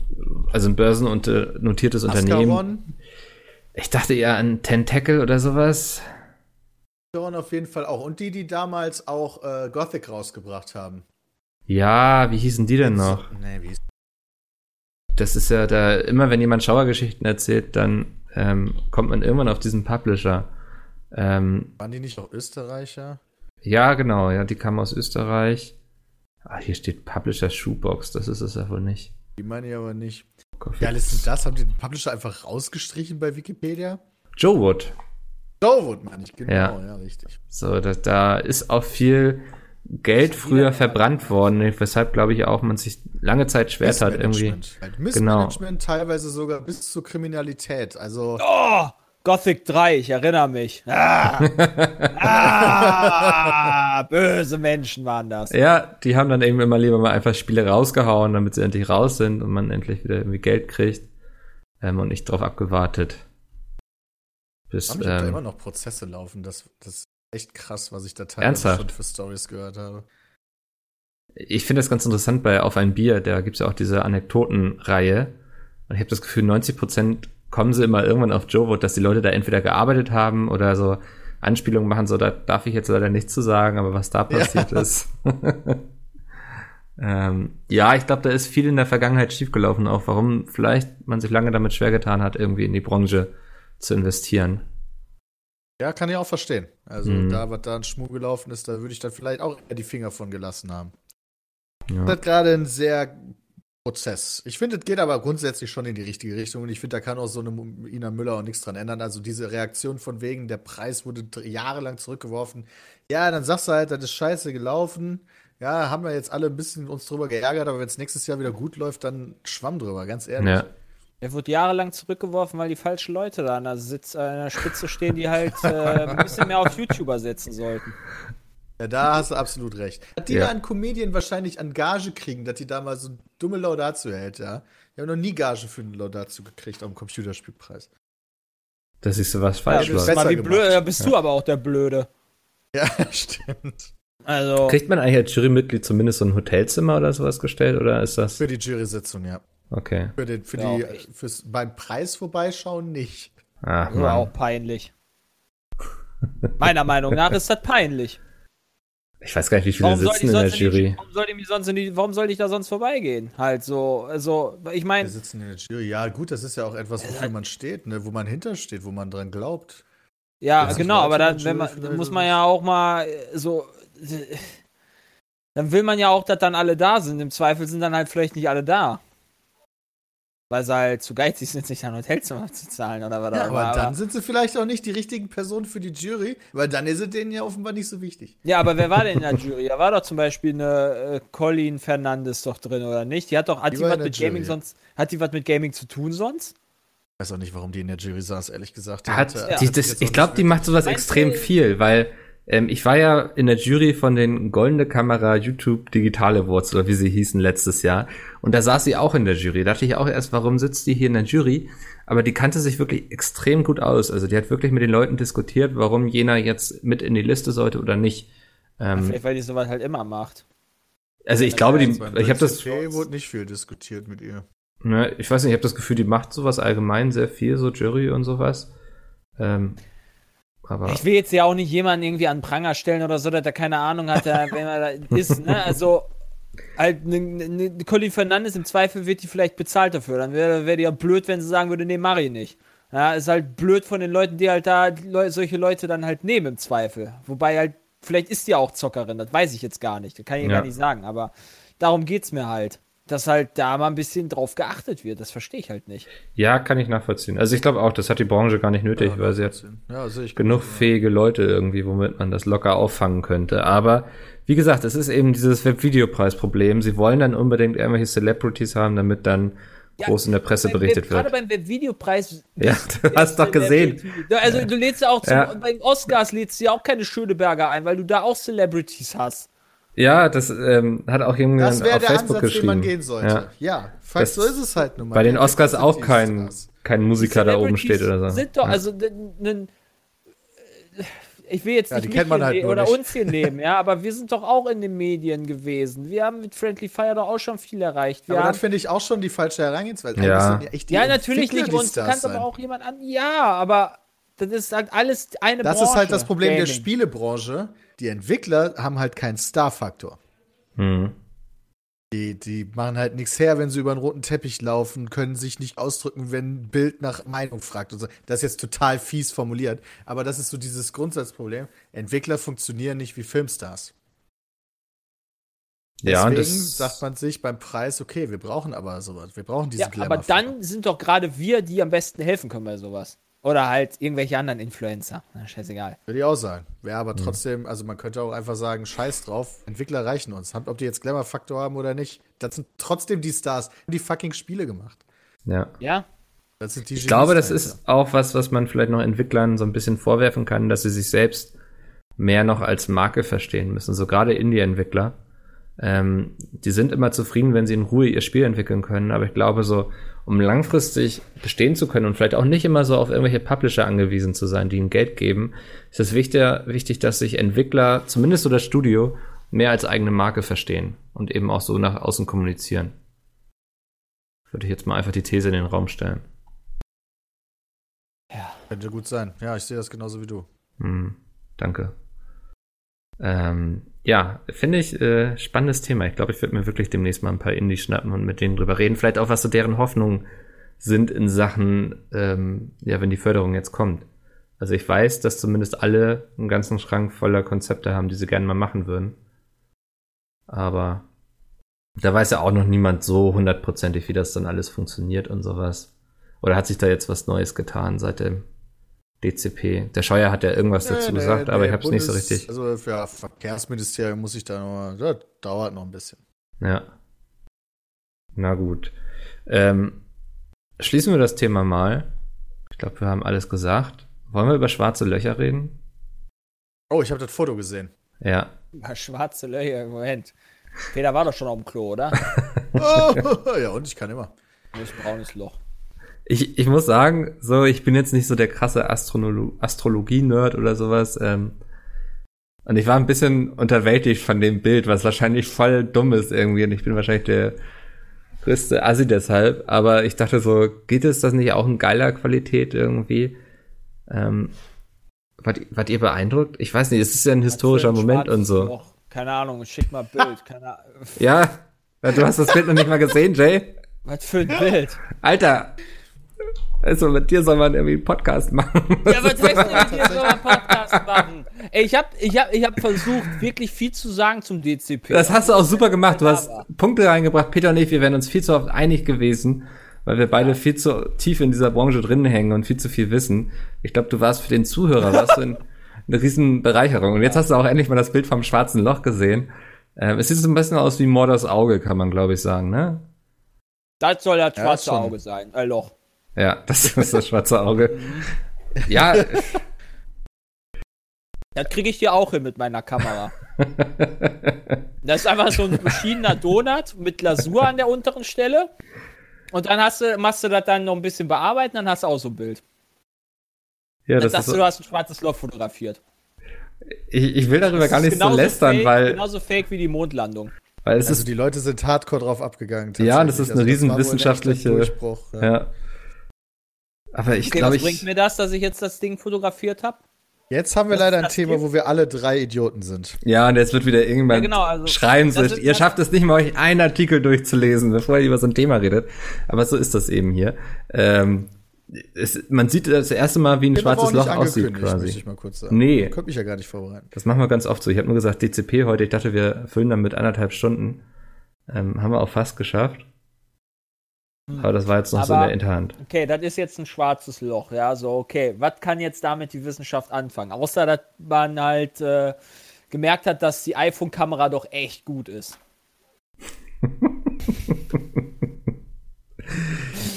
also ein börsennotiertes Unternehmen. Ascaron, Ich dachte eher an Tentacle oder sowas. Ascaron auf jeden Fall auch. Und die, die damals auch äh, Gothic rausgebracht haben. Ja, wie hießen die denn noch? Nee, wie ist Das ist ja da, immer wenn jemand Schauergeschichten erzählt, dann ähm, kommt man irgendwann auf diesen Publisher. Ähm, Waren die nicht auch Österreicher? ja, genau, ja, die kamen aus Österreich. Ah, hier steht Publisher Shoebox, das ist es ja wohl nicht. Die meine ich aber nicht. Ja, ist denn das? Haben die den Publisher einfach rausgestrichen bei Wikipedia? Joe Wood. Dowood, meine ich, genau, Ja. ja, richtig. So, da, da ist auch viel Geld früher verbrannt worden, weshalb, glaube ich, auch man sich lange Zeit schwer tat, irgendwie. Missmanagement. Halt Missmanagement teilweise sogar bis zur Kriminalität. Also, Oh, Gothic 3, ich erinnere mich. Ah, *laughs* ah, böse Menschen waren das. Ja, die haben dann eben immer lieber mal einfach Spiele rausgehauen, damit sie endlich raus sind und man endlich wieder irgendwie Geld kriegt ähm, und nicht drauf abgewartet. Bis, haben ich hab da immer ähm, noch Prozesse laufen. Das, das ist echt krass, was ich da teilweise Ernsthaft? schon für Stories gehört habe. ich finde das ganz interessant bei Auf ein Bier, da gibt's ja auch diese Anekdotenreihe. Und ich habe das Gefühl, 90 Prozent kommen sie immer irgendwann auf Joe Wood, dass die Leute da entweder gearbeitet haben oder so Anspielungen machen, so da darf ich jetzt leider nichts zu sagen, aber was da passiert ist. *laughs* ähm, ja, ich glaube, da ist viel in der Vergangenheit schiefgelaufen, auch warum vielleicht man sich lange damit schwer getan hat, irgendwie in die Branche zu investieren. Ja, kann ich auch verstehen. Also, Mhm. da, was da ein Schmuck gelaufen ist, da würde ich dann vielleicht auch eher die Finger von gelassen haben. Ja. Das ist gerade ein sehr Prozess. Ich finde, es geht aber grundsätzlich schon in die richtige Richtung und ich finde, da kann auch so eine Ina Müller auch nichts dran ändern. Also diese Reaktion von wegen, der Preis wurde jahrelang zurückgeworfen. Ja, dann sagst du halt, das ist scheiße gelaufen. Ja, haben wir jetzt alle ein bisschen uns drüber geärgert, aber wenn es nächstes Jahr wieder gut läuft, dann schwamm drüber, ganz ehrlich. Ja. Er wurde jahrelang zurückgeworfen, weil die falschen Leute da an der, Sitz, an der Spitze stehen, die halt äh, ein bisschen mehr auf YouTuber setzen sollten. Ja, da hast du absolut recht. Dass die Ja. da an Comedian wahrscheinlich an Gage kriegen, dass die da mal so dumme Laudatio hält, ja. Ich habe noch nie Gage für einen Laudatio gekriegt am Computerspielpreis. Dass ich sowas Ja, falsch das ist besser mal wie blöd, ja, bist du aber auch der Blöde. Ja, *laughs* stimmt. Also, Kriegt man eigentlich als Jurymitglied zumindest so ein Hotelzimmer oder sowas gestellt oder ist das Für die Jury-Sitzung, ja. okay? Für, den, für Ja, die, fürs beim Preis vorbeischauen nicht. Ach, das war auch peinlich. Meiner Meinung nach ist das peinlich. Ich weiß gar nicht, wie viele Warum sitzen in der in die, Jury. warum, soll ich mich sonst in die, warum soll ich da sonst vorbeigehen? Halt so, also, ich Wir meine, sitzen in der Jury. Ja, gut, das ist ja auch etwas, wofür man steht, ne? wo man hintersteht, wo man dran glaubt. ja, Jetzt genau, aber dann, wenn Jury man, dann muss man ja auch mal äh, so, dann will man ja auch, dass dann alle da sind. Im Zweifel sind dann halt vielleicht nicht alle da. Weil sie halt zu geizig sind, sich ein Hotelzimmer zu zahlen oder was Ja, auch immer. aber dann sind sie vielleicht auch nicht die richtigen Personen für die Jury, weil dann ist es denen ja offenbar nicht so wichtig. Ja, aber wer war denn in der Jury? Da war doch zum Beispiel eine äh, Colleen Fernandes doch drin, oder nicht? Die hat doch, hat Die die, was mit Gaming Jury. sonst, hat die was mit Gaming zu tun sonst? Ich weiß auch nicht, warum die in der Jury saß, ehrlich gesagt. Die Hat, hatte- die, hat das, ich glaube, die macht sowas Meinst extrem viel, weil Ähm, ich war ja in der Jury von den Goldene Kamera YouTube Digital Awards oder wie sie hießen letztes Jahr. Und da saß sie auch in der Jury. Da dachte ich auch erst, warum sitzt die hier in der Jury? Aber die kannte sich wirklich extrem gut aus. Also die hat wirklich mit den Leuten diskutiert, warum jener jetzt mit in die Liste sollte oder nicht. Ähm, Vielleicht, weil die sowas halt immer macht. also ich glaube, die, ich habe das, wurde nicht viel diskutiert mit ihr. ne, ich weiß nicht, ich habe das Gefühl, die macht sowas allgemein sehr viel, so Jury und sowas. Ähm, aber Ich will jetzt ja auch nicht jemanden irgendwie an Pranger stellen oder so, dass er keine Ahnung hat, wenn er da ist, ne? Also, halt, ne, ne, Colin Fernandes im Zweifel wird die vielleicht bezahlt dafür. Dann wäre wär die ja blöd, wenn sie sagen würde, nee, mach ich nicht. Ja, ist halt blöd von den Leuten, die halt da Leu solche Leute dann halt nehmen im Zweifel. Wobei halt, vielleicht ist die auch Zockerin, das weiß ich jetzt gar nicht. Das kann ich Ja. gar nicht sagen, aber darum geht's mir halt. Dass halt da mal ein bisschen drauf geachtet wird, das verstehe ich halt nicht. ja, kann ich nachvollziehen. Also ich glaube auch, das hat die Branche gar nicht nötig, weil sie hat Ja, ich genug fähige Leute irgendwie, womit man das locker auffangen könnte. Aber wie gesagt, es ist eben dieses Webvideopreis-Problem. Sie wollen dann unbedingt irgendwelche Celebrities haben, damit dann groß in der Presse Beim berichtet Web- Gerade wird. beim Webvideopreis. Ja, *laughs* du hast doch gesehen. Also du lädst ja auch zum, Ja. beim Oscars lädst du ja auch keine Schöneberger ein, weil du da auch Celebrities hast. Ja, das ähm, hat auch Das jemand wäre auf der Facebook Ansatz, geschrieben. den man gehen sollte. Ja. Ja, falls Das- so ist es halt nun mal. Bei den Der Oscars auch kein, kein Musiker da oben steht oder so. Sind doch, Ja. also ich will jetzt Ja, nicht die mich kennt man hier halt nur oder nicht. uns hier nehmen, ja, aber wir sind doch auch in den Medien gewesen. Wir haben mit Friendly Fire doch auch schon viel erreicht. Wir Aber das finde ich auch schon die falsche Herangehensweise. Ja. Ja, natürlich nicht uns. Du kannst sein. aber auch jemand an. Ja, aber das ist halt alles eine Das Branche. ist halt das Problem der Gaming. Spielebranche. Die Entwickler haben halt keinen Star-Faktor. Hm. Die, die machen halt nichts her, wenn sie über einen roten Teppich laufen, können sich nicht ausdrücken, wenn ein Bild nach Meinung fragt und so. Das ist jetzt total fies formuliert, aber das ist so dieses Grundsatzproblem. Entwickler funktionieren nicht wie Filmstars. Ja, und Deswegen das, sagt man sich beim Preis, okay, wir brauchen aber sowas. Wir brauchen diesen Ja, aber dann sind doch gerade wir, die am besten helfen können bei sowas. Oder halt irgendwelche anderen Influencer. Na, scheißegal. Würde ich auch sagen. Wäre Mhm. aber trotzdem, also man könnte auch einfach sagen, scheiß drauf, Entwickler reichen uns. Ob die jetzt Glamour-Faktor haben oder nicht, das sind trotzdem die Stars, die fucking Spiele gemacht. ja. Ja? Das sind die Ich glaube, das ist auch was, was man vielleicht noch Entwicklern so ein bisschen vorwerfen kann, dass sie sich selbst mehr noch als Marke verstehen müssen. So gerade Indie-Entwickler. Ähm, die sind immer zufrieden, wenn sie in Ruhe ihr Spiel entwickeln können. Aber ich glaube, so, um langfristig bestehen zu können und vielleicht auch nicht immer so auf irgendwelche Publisher angewiesen zu sein, die ihnen Geld geben, ist es wichtig, wichtig, dass sich Entwickler, zumindest so das Studio, mehr als eigene Marke verstehen und eben auch so nach außen kommunizieren. Würde ich jetzt mal einfach die These in den Raum stellen. Könnte gut sein. Ja, ich sehe das genauso wie du. Hm, danke. Ähm, ja, finde ich äh, spannendes Thema. Ich glaube, ich würde mir wirklich demnächst mal ein paar Indie schnappen und mit denen drüber reden. Vielleicht auch, was so deren Hoffnungen sind in Sachen, ähm, ja, wenn die Förderung jetzt kommt. Also ich weiß, dass zumindest alle einen ganzen Schrank voller Konzepte haben, die sie gerne mal machen würden. Aber da weiß ja auch noch niemand so hundertprozentig, wie das dann alles funktioniert und sowas. Oder hat sich da jetzt was Neues getan seit dem DCP? Der Scheuer hat ja irgendwas dazu Nee, gesagt, nee, aber nee, ich habe es nicht so richtig. Also für Verkehrsministerium muss ich da noch, das dauert noch ein bisschen. Ja. Na gut. Ähm, schließen wir das Thema mal. Ich glaube, wir haben alles gesagt. Wollen wir über schwarze Löcher reden? Oh, ich habe das Foto gesehen. Ja. Über schwarze Löcher, Moment. Peter war doch schon auf dem Klo, oder? Oh, *laughs* ja, und ich kann immer. Das braunes Loch. Ich, ich muss sagen, so, ich bin jetzt nicht so der krasse Astronolo Astrologie-Nerd oder sowas. Ähm, und ich war ein bisschen unterwältigt von dem Bild, was wahrscheinlich voll dumm ist irgendwie. Und ich bin wahrscheinlich der größte Assi deshalb. Aber ich dachte so, geht es das nicht auch in geiler Qualität irgendwie? Ähm, wart, wart ihr beeindruckt? Ich weiß nicht, es ist ja ein historischer Moment und so. Loch. Keine Ahnung, schick mal Bild. Keine Ahnung. Ja, du hast das Bild noch nicht mal gesehen, Jay. Was für ein Bild. Alter. Also mit dir soll man irgendwie einen Podcast machen. Ja, was heißt denn mit dir so einen Podcast machen? Ey, ich hab, ich hab, ich hab versucht, wirklich viel zu sagen zum DCP. Das hast du auch super gemacht. Du hast Punkte reingebracht. Peter und ich, wir wären uns viel zu oft einig gewesen, weil wir beide viel zu tief in dieser Branche drin hängen und viel zu viel wissen. Ich glaube, du warst für den Zuhörer warst du ein, *laughs* eine riesen Bereicherung. Und jetzt hast du auch endlich mal das Bild vom schwarzen Loch gesehen. Ähm, es sieht so ein bisschen aus wie Mordors Auge, kann man glaube ich sagen, ne? das soll das Ja, schwarze schon. Auge sein. Äh, Loch. Ja, *laughs* das ist das schwarze Auge. Ja, Das kriege ich dir auch hin mit meiner Kamera. *laughs* das ist einfach so ein beschiedener Donut mit Lasur an der unteren Stelle. Und dann hast du, machst du das dann noch ein bisschen bearbeiten, dann hast du auch so ein Bild. Ja, Dann das sagst ist du, so, du hast ein schwarzes Loch fotografiert. ich, ich will darüber Das gar ist nicht so lästern, fake, weil, Genauso fake wie die Mondlandung. weil es Also ist die Leute sind hardcore drauf abgegangen. Ja, das ist eine riesen war wohl ein echter wissenschaftliche- Durchbruch. Ja. Ja. Aber ich Okay, glaube, was bringt ich. mir das, dass ich jetzt das Ding fotografiert habe? Jetzt haben wir Das leider ein Thema, wo wir alle drei Idioten sind. Ja, und jetzt wird wieder irgendwann Ja, genau, also- schreien, so, ihr schafft es nicht mal, euch einen Artikel durchzulesen, bevor ihr über so ein Thema redet. Aber so ist das eben hier. Ähm, es, man sieht das erste Mal, wie ein Bin aber schwarzes Loch aussieht, quasi. ich mal kurz sagen. Nee. Ich könnte mich ja gar nicht vorbereiten. Das machen wir ganz oft so. Ich habe nur gesagt, DCP heute, ich dachte, wir füllen dann mit anderthalb Stunden. Ähm, haben wir auch fast geschafft. Aber das war jetzt noch so in Aber- der Hinterhand. Okay, das ist jetzt ein schwarzes Loch, ja, so, okay. Was kann jetzt damit die Wissenschaft anfangen? Außer, dass man halt äh, gemerkt hat, dass die iPhone-Kamera doch echt gut ist. *laughs*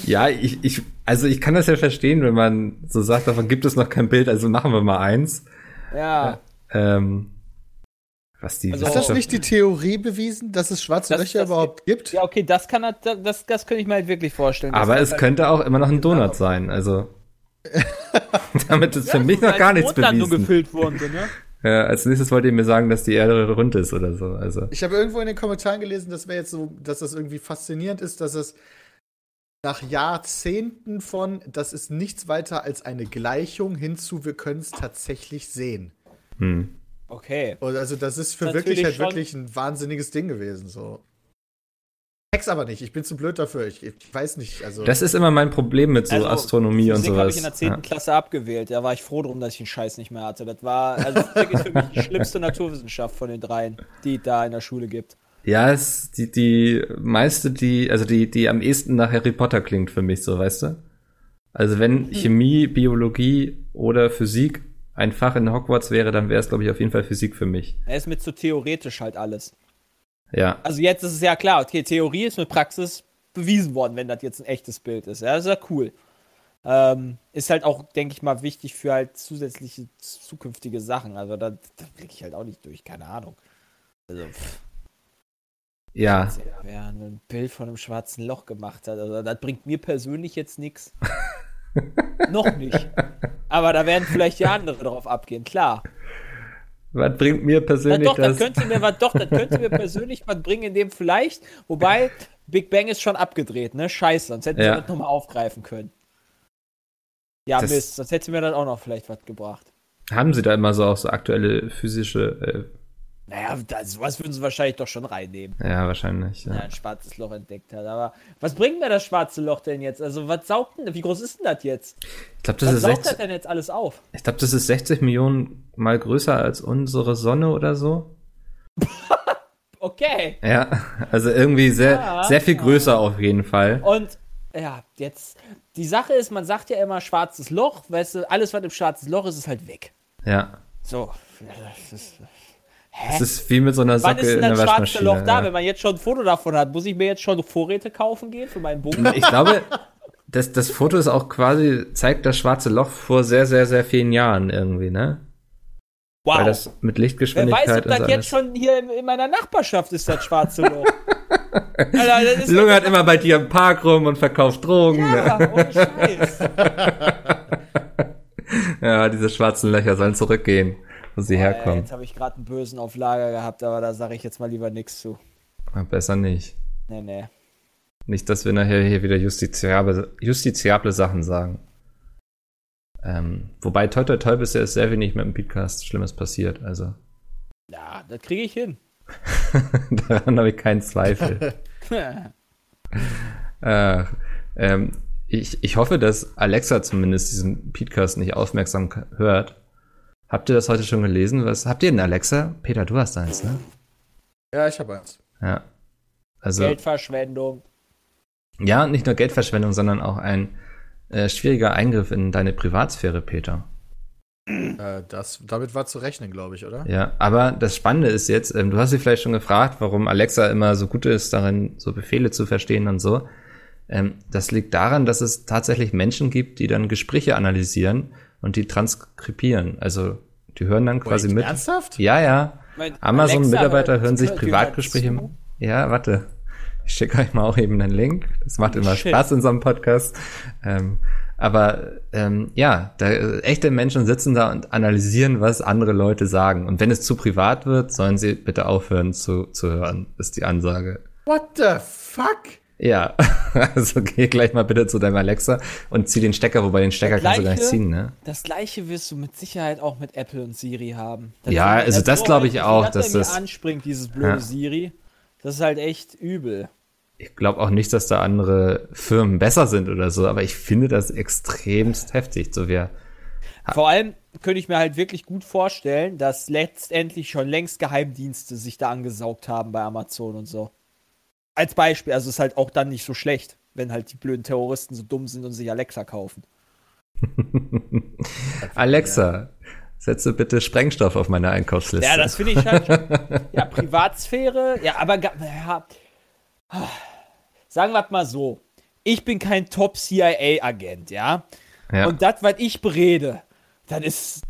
Ja, ich, ich, also ich kann das ja verstehen, wenn man so sagt, davon gibt es noch kein Bild, also machen wir mal eins. Ja, Ähm, was die Also- Hat das nicht die Theorie bewiesen, dass es schwarze Das- Löcher das- überhaupt gibt? ja, okay, das kann er- das, das könnte ich mir halt wirklich vorstellen. dass Aber es halt- könnte auch immer noch ein Donut sein, also. *laughs* damit ist für mich noch gar nichts bewiesen. gefüllt wurde, ne? *laughs* Ja, als nächstes wollt ihr mir sagen, dass die Erde rund ist oder so. Also. Ich habe irgendwo in den Kommentaren gelesen, das wäre jetzt so, dass das irgendwie faszinierend ist, dass es nach Jahrzehnten von, das ist nichts weiter als eine Gleichung hinzu, wir können es tatsächlich sehen. Hm. Okay. Und also das ist für Natürlich wirklich halt schon- wirklich ein wahnsinniges Ding gewesen. So. Hex aber nicht, ich bin zu blöd dafür. Ich, ich weiß nicht. Also Das ist immer mein Problem mit so Also, Astronomie und Physik habe sowas. ich in der 10. Ja. Klasse abgewählt. Da war ich froh drum, dass ich den Scheiß nicht mehr hatte. Das war, also Physik ist für mich die *laughs* schlimmste Naturwissenschaft von den dreien, die es da in der Schule gibt. Ja, es die die meiste, die also die die am ehesten nach Harry Potter klingt für mich so, weißt du? Also Hm. wenn Chemie, Biologie oder Physik ein Fach in Hogwarts wäre, dann wäre es glaube ich auf jeden Fall Physik für mich. Er ist mit so theoretisch halt alles. Ja. Also jetzt ist es ja klar, okay, Theorie ist mit Praxis bewiesen worden, wenn das jetzt ein echtes Bild ist. Ja, das ist ja cool. Ähm, ist halt auch, denke ich mal, wichtig für halt zusätzliche zukünftige Sachen. Also da, da blicke ich halt auch nicht durch, keine Ahnung. Also, pff, Ja. wer ein Bild von einem schwarzen Loch gemacht hat, also das bringt mir persönlich jetzt nichts. *laughs* *laughs* Noch nicht. Aber da werden vielleicht die andere drauf abgehen, klar. Was bringt mir persönlich doch, das das? könnte mir was, doch, das könnte mir persönlich was bringen, in dem vielleicht, wobei Big Bang ist schon abgedreht, ne? Scheiße, sonst hätten Ja. wir das nochmal aufgreifen können. Ja, Das- Mist, sonst hätte mir das auch noch vielleicht was gebracht. Haben sie da immer so auch so aktuelle physische Naja, das, sowas würden sie wahrscheinlich doch schon reinnehmen, ja, wahrscheinlich. wenn er Ja. ein schwarzes Loch entdeckt hat. Aber was bringt mir das schwarze Loch denn jetzt? Also, was saugt denn, wie groß ist denn das jetzt? Ich glaube, das Was ist saugt 60, das denn jetzt alles auf? ich glaube, das ist 60 Millionen mal größer als unsere Sonne oder so. *laughs* Okay. Ja, also irgendwie sehr Ja. sehr viel größer auf jeden Fall. Und ja, jetzt, die Sache ist, man sagt ja immer schwarzes Loch, weißt du, alles, was im schwarzen Loch ist, ist halt weg. Ja. So. *laughs* Das ist, hä? Es ist wie mit so einer Wann Socke ist denn das schwarze. Loch da? ja. Wenn man jetzt schon ein Foto davon hat, muss ich mir jetzt schon Vorräte kaufen gehen für meinen Bunker? Ich glaube, das, das Foto ist auch quasi, zeigt das schwarze Loch vor sehr, sehr, sehr vielen Jahren irgendwie, ne? Wow. Weil das mit Wer Lichtgeschwindigkeit weiß, ob das und jetzt alles. schon hier in, in meiner Nachbarschaft ist, das schwarze Loch. *laughs* Alter, das ist Lungert immer bei dir im Park rum und verkauft Drogen. ja, ne? ohne Scheiß. *laughs* Ja, diese schwarzen Löcher sollen zurückgehen, wo sie herkommen. jetzt habe ich gerade einen Bösen auf Lager gehabt, aber da sage ich jetzt mal lieber nichts zu. Besser nicht. Nee, nee. Nicht, dass wir nachher hier wieder justiziable, justiziable Sachen sagen. Ähm, wobei, toi, toi, toi, bisher ist sehr wenig mit dem Podcast Schlimmes passiert. Also, Ja, das kriege ich hin. *laughs* daran habe ich keinen Zweifel. *laughs* *laughs* Äh, ähm, ich, ich hoffe, dass Alexa zumindest diesen Podcast nicht aufmerksam hört. Habt ihr das heute schon gelesen? Was habt ihr denn Alexa? Peter, du hast eins, ne? Ja, ich habe eins. Ja. Also Geldverschwendung. ja, nicht nur Geldverschwendung, sondern auch ein äh, schwieriger Eingriff in deine Privatsphäre, Peter. Äh, das, damit war zu rechnen, glaube ich, oder? Ja, aber das Spannende ist jetzt, ähm, du hast dich vielleicht schon gefragt, warum Alexa immer so gut ist, darin so Befehle zu verstehen und so. Ähm, das liegt daran, dass es tatsächlich Menschen gibt, die dann Gespräche analysieren und die transkribieren. Also Die hören dann quasi Wait, mit. Ernsthaft? Ja, ja. Amazon-Mitarbeiter hören sich Privatgespräche. Ja, warte. Ich schicke euch mal auch eben einen Link. Das macht immer Shit. Spaß in so einem Podcast. Ähm, aber ähm, ja, da, äh, echte Menschen sitzen da und analysieren, was andere Leute sagen. Und wenn es zu privat wird, sollen sie bitte aufhören zu, zu hören, ist die Ansage. What the fuck? Ja, *laughs* also geh gleich mal bitte zu deinem Alexa und zieh den Stecker, wobei den Stecker Das kannst du gar nicht ziehen, ne? Das gleiche wirst du mit Sicherheit auch mit Apple und Siri haben. Das Ja, also das glaube ich auch, dass das- anspringt, dieses blöde Ja. Siri. Das ist halt echt übel. Ich glaube auch nicht, dass da andere Firmen besser sind oder so, aber ich finde das extremst heftig. So wir, Vor allem könnte ich mir halt wirklich gut vorstellen, dass letztendlich schon längst Geheimdienste sich da angesaugt haben bei Amazon und so. Als Beispiel, also ist halt auch dann nicht so schlecht, wenn halt die blöden Terroristen so dumm sind und sich Alexa kaufen. *laughs* Alexa, setze bitte Sprengstoff auf meine Einkaufsliste. Ja, das finde ich halt. schon- *laughs* ja, Privatsphäre. Ja, aber ja, sagen wir mal so. Ich bin kein Top-CIA-Agent, ja? ja. Und das, was ich berede, das ist.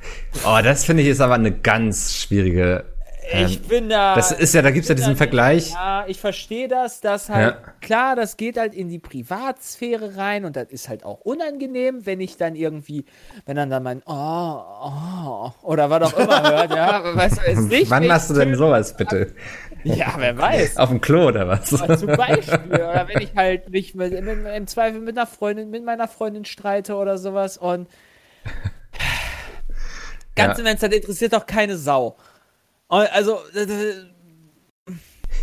oh, das finde ich ist aber eine ganz schwierige. Ich Ähm, bin da. das ist ja, da gibt's ja bin diesen da Vergleich. Nicht, ja, ich verstehe das, dass halt, Ja. klar, das geht halt in die Privatsphäre rein und das ist halt auch unangenehm, wenn ich dann irgendwie, wenn dann dann mein, oh, oh, oder was auch immer hört, ja, *laughs* weißt du, es nicht. Wann machst du denn sowas bitte? *laughs* Ja, wer weiß. Auf dem Klo oder was? Aber zum Beispiel, oder wenn ich halt mich mit, mit, im Zweifel mit einer Freundin, mit meiner Freundin streite oder sowas und *laughs* ganz Ja. im Ernst, das interessiert doch keine Sau. Also, äh,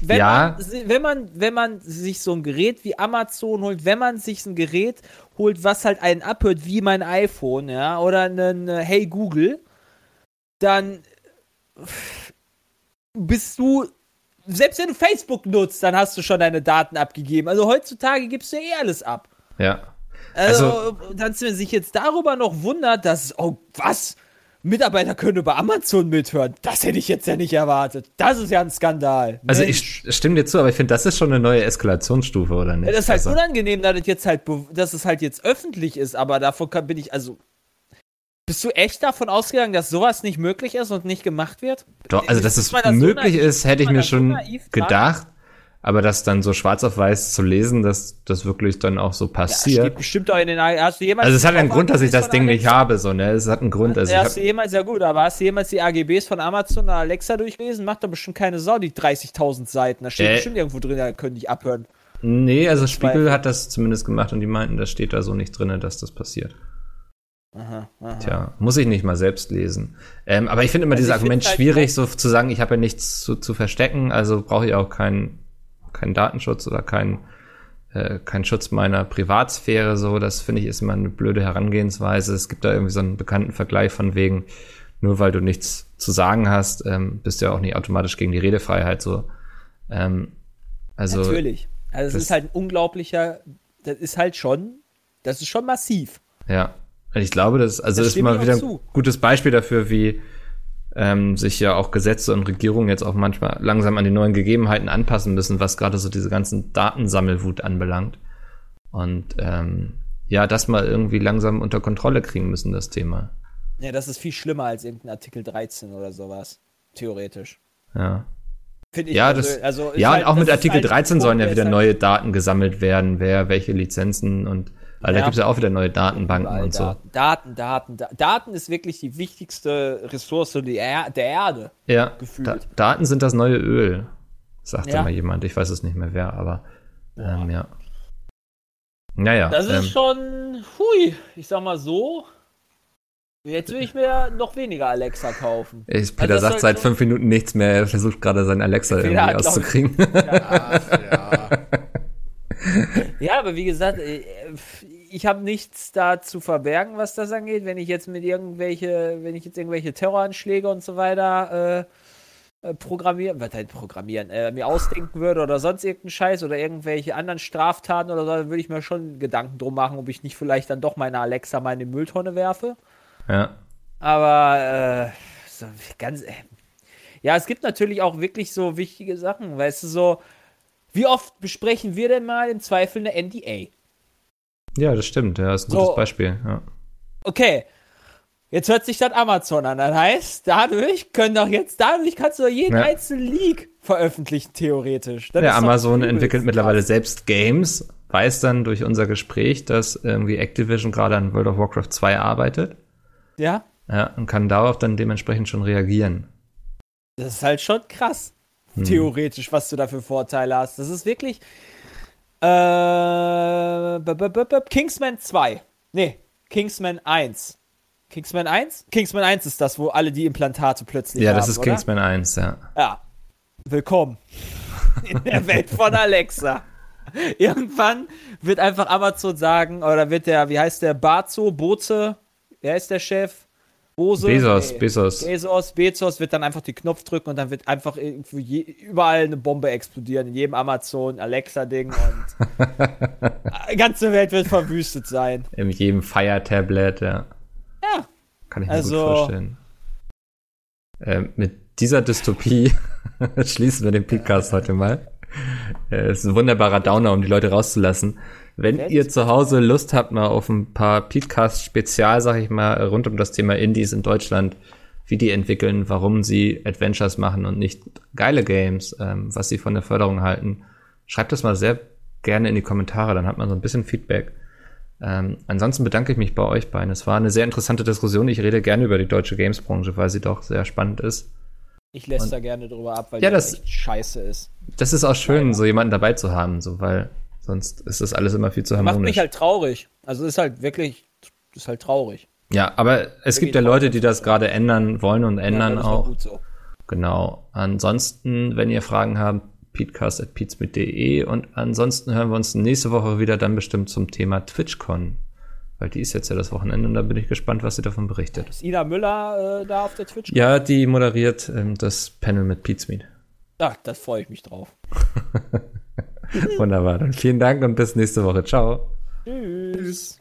wenn, Ja. man, wenn, man, wenn man sich so ein Gerät wie Amazon holt, wenn man sich ein Gerät holt, was halt einen abhört, wie mein iPhone, ja, oder einen äh, Hey Google, dann bist du selbst wenn du Facebook nutzt, dann hast du schon deine Daten abgegeben. Also heutzutage gibst du eh alles ab. Ja. Also, dass man sich jetzt darüber noch wundert, dass, oh, was? Mitarbeiter können über Amazon mithören. Das hätte ich jetzt ja nicht erwartet. Das ist ja ein Skandal. Also Mensch. ich stimme dir zu, aber ich finde, das ist schon eine neue Eskalationsstufe, oder nicht? Ja, das ist halt also, unangenehm, dass es jetzt halt, dass es halt jetzt öffentlich ist, aber davon kann, bin ich, also. Bist du echt davon ausgegangen, dass sowas nicht möglich ist und nicht gemacht wird? doch, also, dass es man da so möglich naiv- ist, hätte ich mir schon dran? Aber das dann so schwarz auf weiß zu lesen, dass das wirklich dann auch so Ja, passiert. steht bestimmt auch in den. Hast du jemals also es hat einen Grund, dass ich das Ding nicht Alexa- habe, so, ne? Es hat einen Grund. Also ich hast du jemals, ja gut, aber hast du jemals die AGBs von Amazon oder Alexa durchgelesen? Macht doch bestimmt keine Sau, die 30.000 Seiten. Da steht Äh. bestimmt irgendwo drin, da können die abhören. nee, also Spiegel hat das zumindest gemacht und die meinten, das steht da so nicht drin, dass das passiert. Aha, aha. Tja, muss ich nicht mal selbst lesen. Ähm, aber ich finde immer Also dieses Argument halt schwierig, so zu sagen, ich habe ja nichts zu, zu verstecken, also brauche ich auch keinen keinen Datenschutz oder keinen äh, keinen Schutz meiner Privatsphäre. So, das finde ich ist immer eine blöde Herangehensweise. Es gibt da irgendwie so einen bekannten Vergleich von wegen, nur weil du nichts zu sagen hast, ähm, bist du ja auch nicht automatisch gegen die Redefreiheit. So, ähm, also Natürlich. Also es das- ist halt ein unglaublicher, das ist halt schon, das ist schon massiv. Ja, ich glaube, das also Da ist mal wieder ein zu. gutes Beispiel dafür, wie ähm, sich ja auch Gesetze und Regierungen jetzt auch manchmal langsam an die neuen Gegebenheiten anpassen müssen, was gerade so diese ganzen Datensammelwut anbelangt. Und ähm, ja, das mal irgendwie langsam unter Kontrolle kriegen müssen, das Thema. Ja, das ist viel schlimmer als irgendein Artikel 13 oder sowas. Theoretisch. Ja. Finde ich Ja, persö- das, also ja, halt- und auch mit Artikel halt ein 13 sollen Punkt, ja der wieder halt neue Daten gesammelt werden, wer welche Lizenzen und also da Ja. gibt's ja auch wieder neue Datenbanken Überall und so. Daten, Daten, Daten, Da- Daten ist wirklich die wichtigste Ressource der, er der Erde. Ja, gefühlt. da, Daten sind das neue Öl, sagte Ja. mal jemand. Ich weiß es nicht mehr wer, aber ähm, ja. Naja, Das ähm, ist schon, hui, ich sag mal so. Jetzt will ich mir noch weniger Alexa kaufen. ich, Peter das sagt seit fünf Minuten nichts mehr. Er versucht gerade sein Alexa irgendwie auszukriegen. Ach, ja. *laughs* *laughs* Ja, aber wie gesagt, äh, ich habe nichts da zu verbergen, was das angeht. Wenn ich jetzt mit irgendwelche, wenn ich jetzt irgendwelche Terroranschläge und so weiter äh, äh, programmieren, was halt programmieren, äh, mir ausdenken würde oder sonst irgendeinen Scheiß oder irgendwelche anderen Straftaten oder so, dann würde ich mir schon Gedanken drum machen, ob ich nicht vielleicht dann doch meine Alexa mal in die Mülltonne werfe. ja. Aber äh, so ganz. Äh, ja, es gibt natürlich auch wirklich so wichtige Sachen, weißt du, so. Wie oft besprechen wir denn mal im Zweifel eine NDA? ja, das stimmt. Ja, ist ein So. gutes Beispiel. Ja. Okay. Jetzt hört sich das Amazon an. Das heißt, dadurch können doch jetzt, dadurch kannst du doch jeden Ja. einzelnen League veröffentlichen, theoretisch. Das Ja, Amazon übelst entwickelt mittlerweile selbst Games, weiß dann durch unser Gespräch, dass irgendwie Activision gerade an World of Warcraft 2 arbeitet. Ja, Ja, und kann darauf dann dementsprechend schon reagieren. das ist halt schon krass. Hm. Theoretisch, was du da für Vorteile hast. Das ist wirklich. Äh, b- b- b- b- Kingsman 2. Nee, Kingsman 1. Kingsman 1? Kingsman 1 ist das, wo alle die Implantate plötzlich Ja, haben. das ist oder? Kingsman 1, ja. Ja. Willkommen in der Welt von Alexa. Irgendwann wird einfach Amazon sagen, oder wird der, wie heißt der, Bazo, Boze, wer ist der Chef? Bose? Bezos, Nee. Bezos. Bezos, Bezos wird dann einfach den Knopf drücken und dann wird einfach je, überall eine Bombe explodieren, in jedem Amazon, Alexa-Ding und *laughs* die ganze Welt wird verwüstet sein. In jedem Fire-Tablet, ja. Ja. Kann ich mir Also- gut vorstellen. Ähm, mit dieser Dystopie *laughs* schließen wir den Podcast heute mal. Äh, Es ist ein wunderbarer Downer, um die Leute rauszulassen. Wenn Nett. ihr zu Hause Lust habt, mal auf ein paar Podcast-Spezial, sag ich mal, rund um das Thema Indies in Deutschland, wie die entwickeln, warum sie Adventures machen und nicht geile Games, ähm, was sie von der Förderung halten, schreibt das mal sehr gerne in die Kommentare, dann hat man so ein bisschen Feedback. Ähm, ansonsten bedanke ich mich bei euch beiden. Es war eine sehr interessante Diskussion. Ich rede gerne über die deutsche Gamesbranche, weil sie doch sehr spannend ist. Ich lässt da gerne drüber ab, weil Ja, die das- echt scheiße ist. Das ist auch schön, so jemanden dabei zu haben, so weil sonst ist das alles immer viel zu Macht harmonisch. mich halt traurig. Also ist halt wirklich, ist halt traurig. ja, aber es gibt ja Leute, die das gerade ändern wollen und ändern das ist doch auch. gut so. Genau. Ansonsten, wenn ihr Fragen habt, peatcast.peatsmit.de und ansonsten hören wir uns nächste Woche wieder dann bestimmt zum Thema TwitchCon. Weil die ist jetzt ja das Wochenende und da bin ich gespannt, was sie davon berichtet. Ist Ina Müller äh, da auf der Twitch? Ja, die moderiert ähm, das Panel mit Peatsmeet. Ja, da freue ich mich drauf. *laughs* Wunderbar. Dann vielen Dank und bis nächste Woche. Ciao. Tschüss.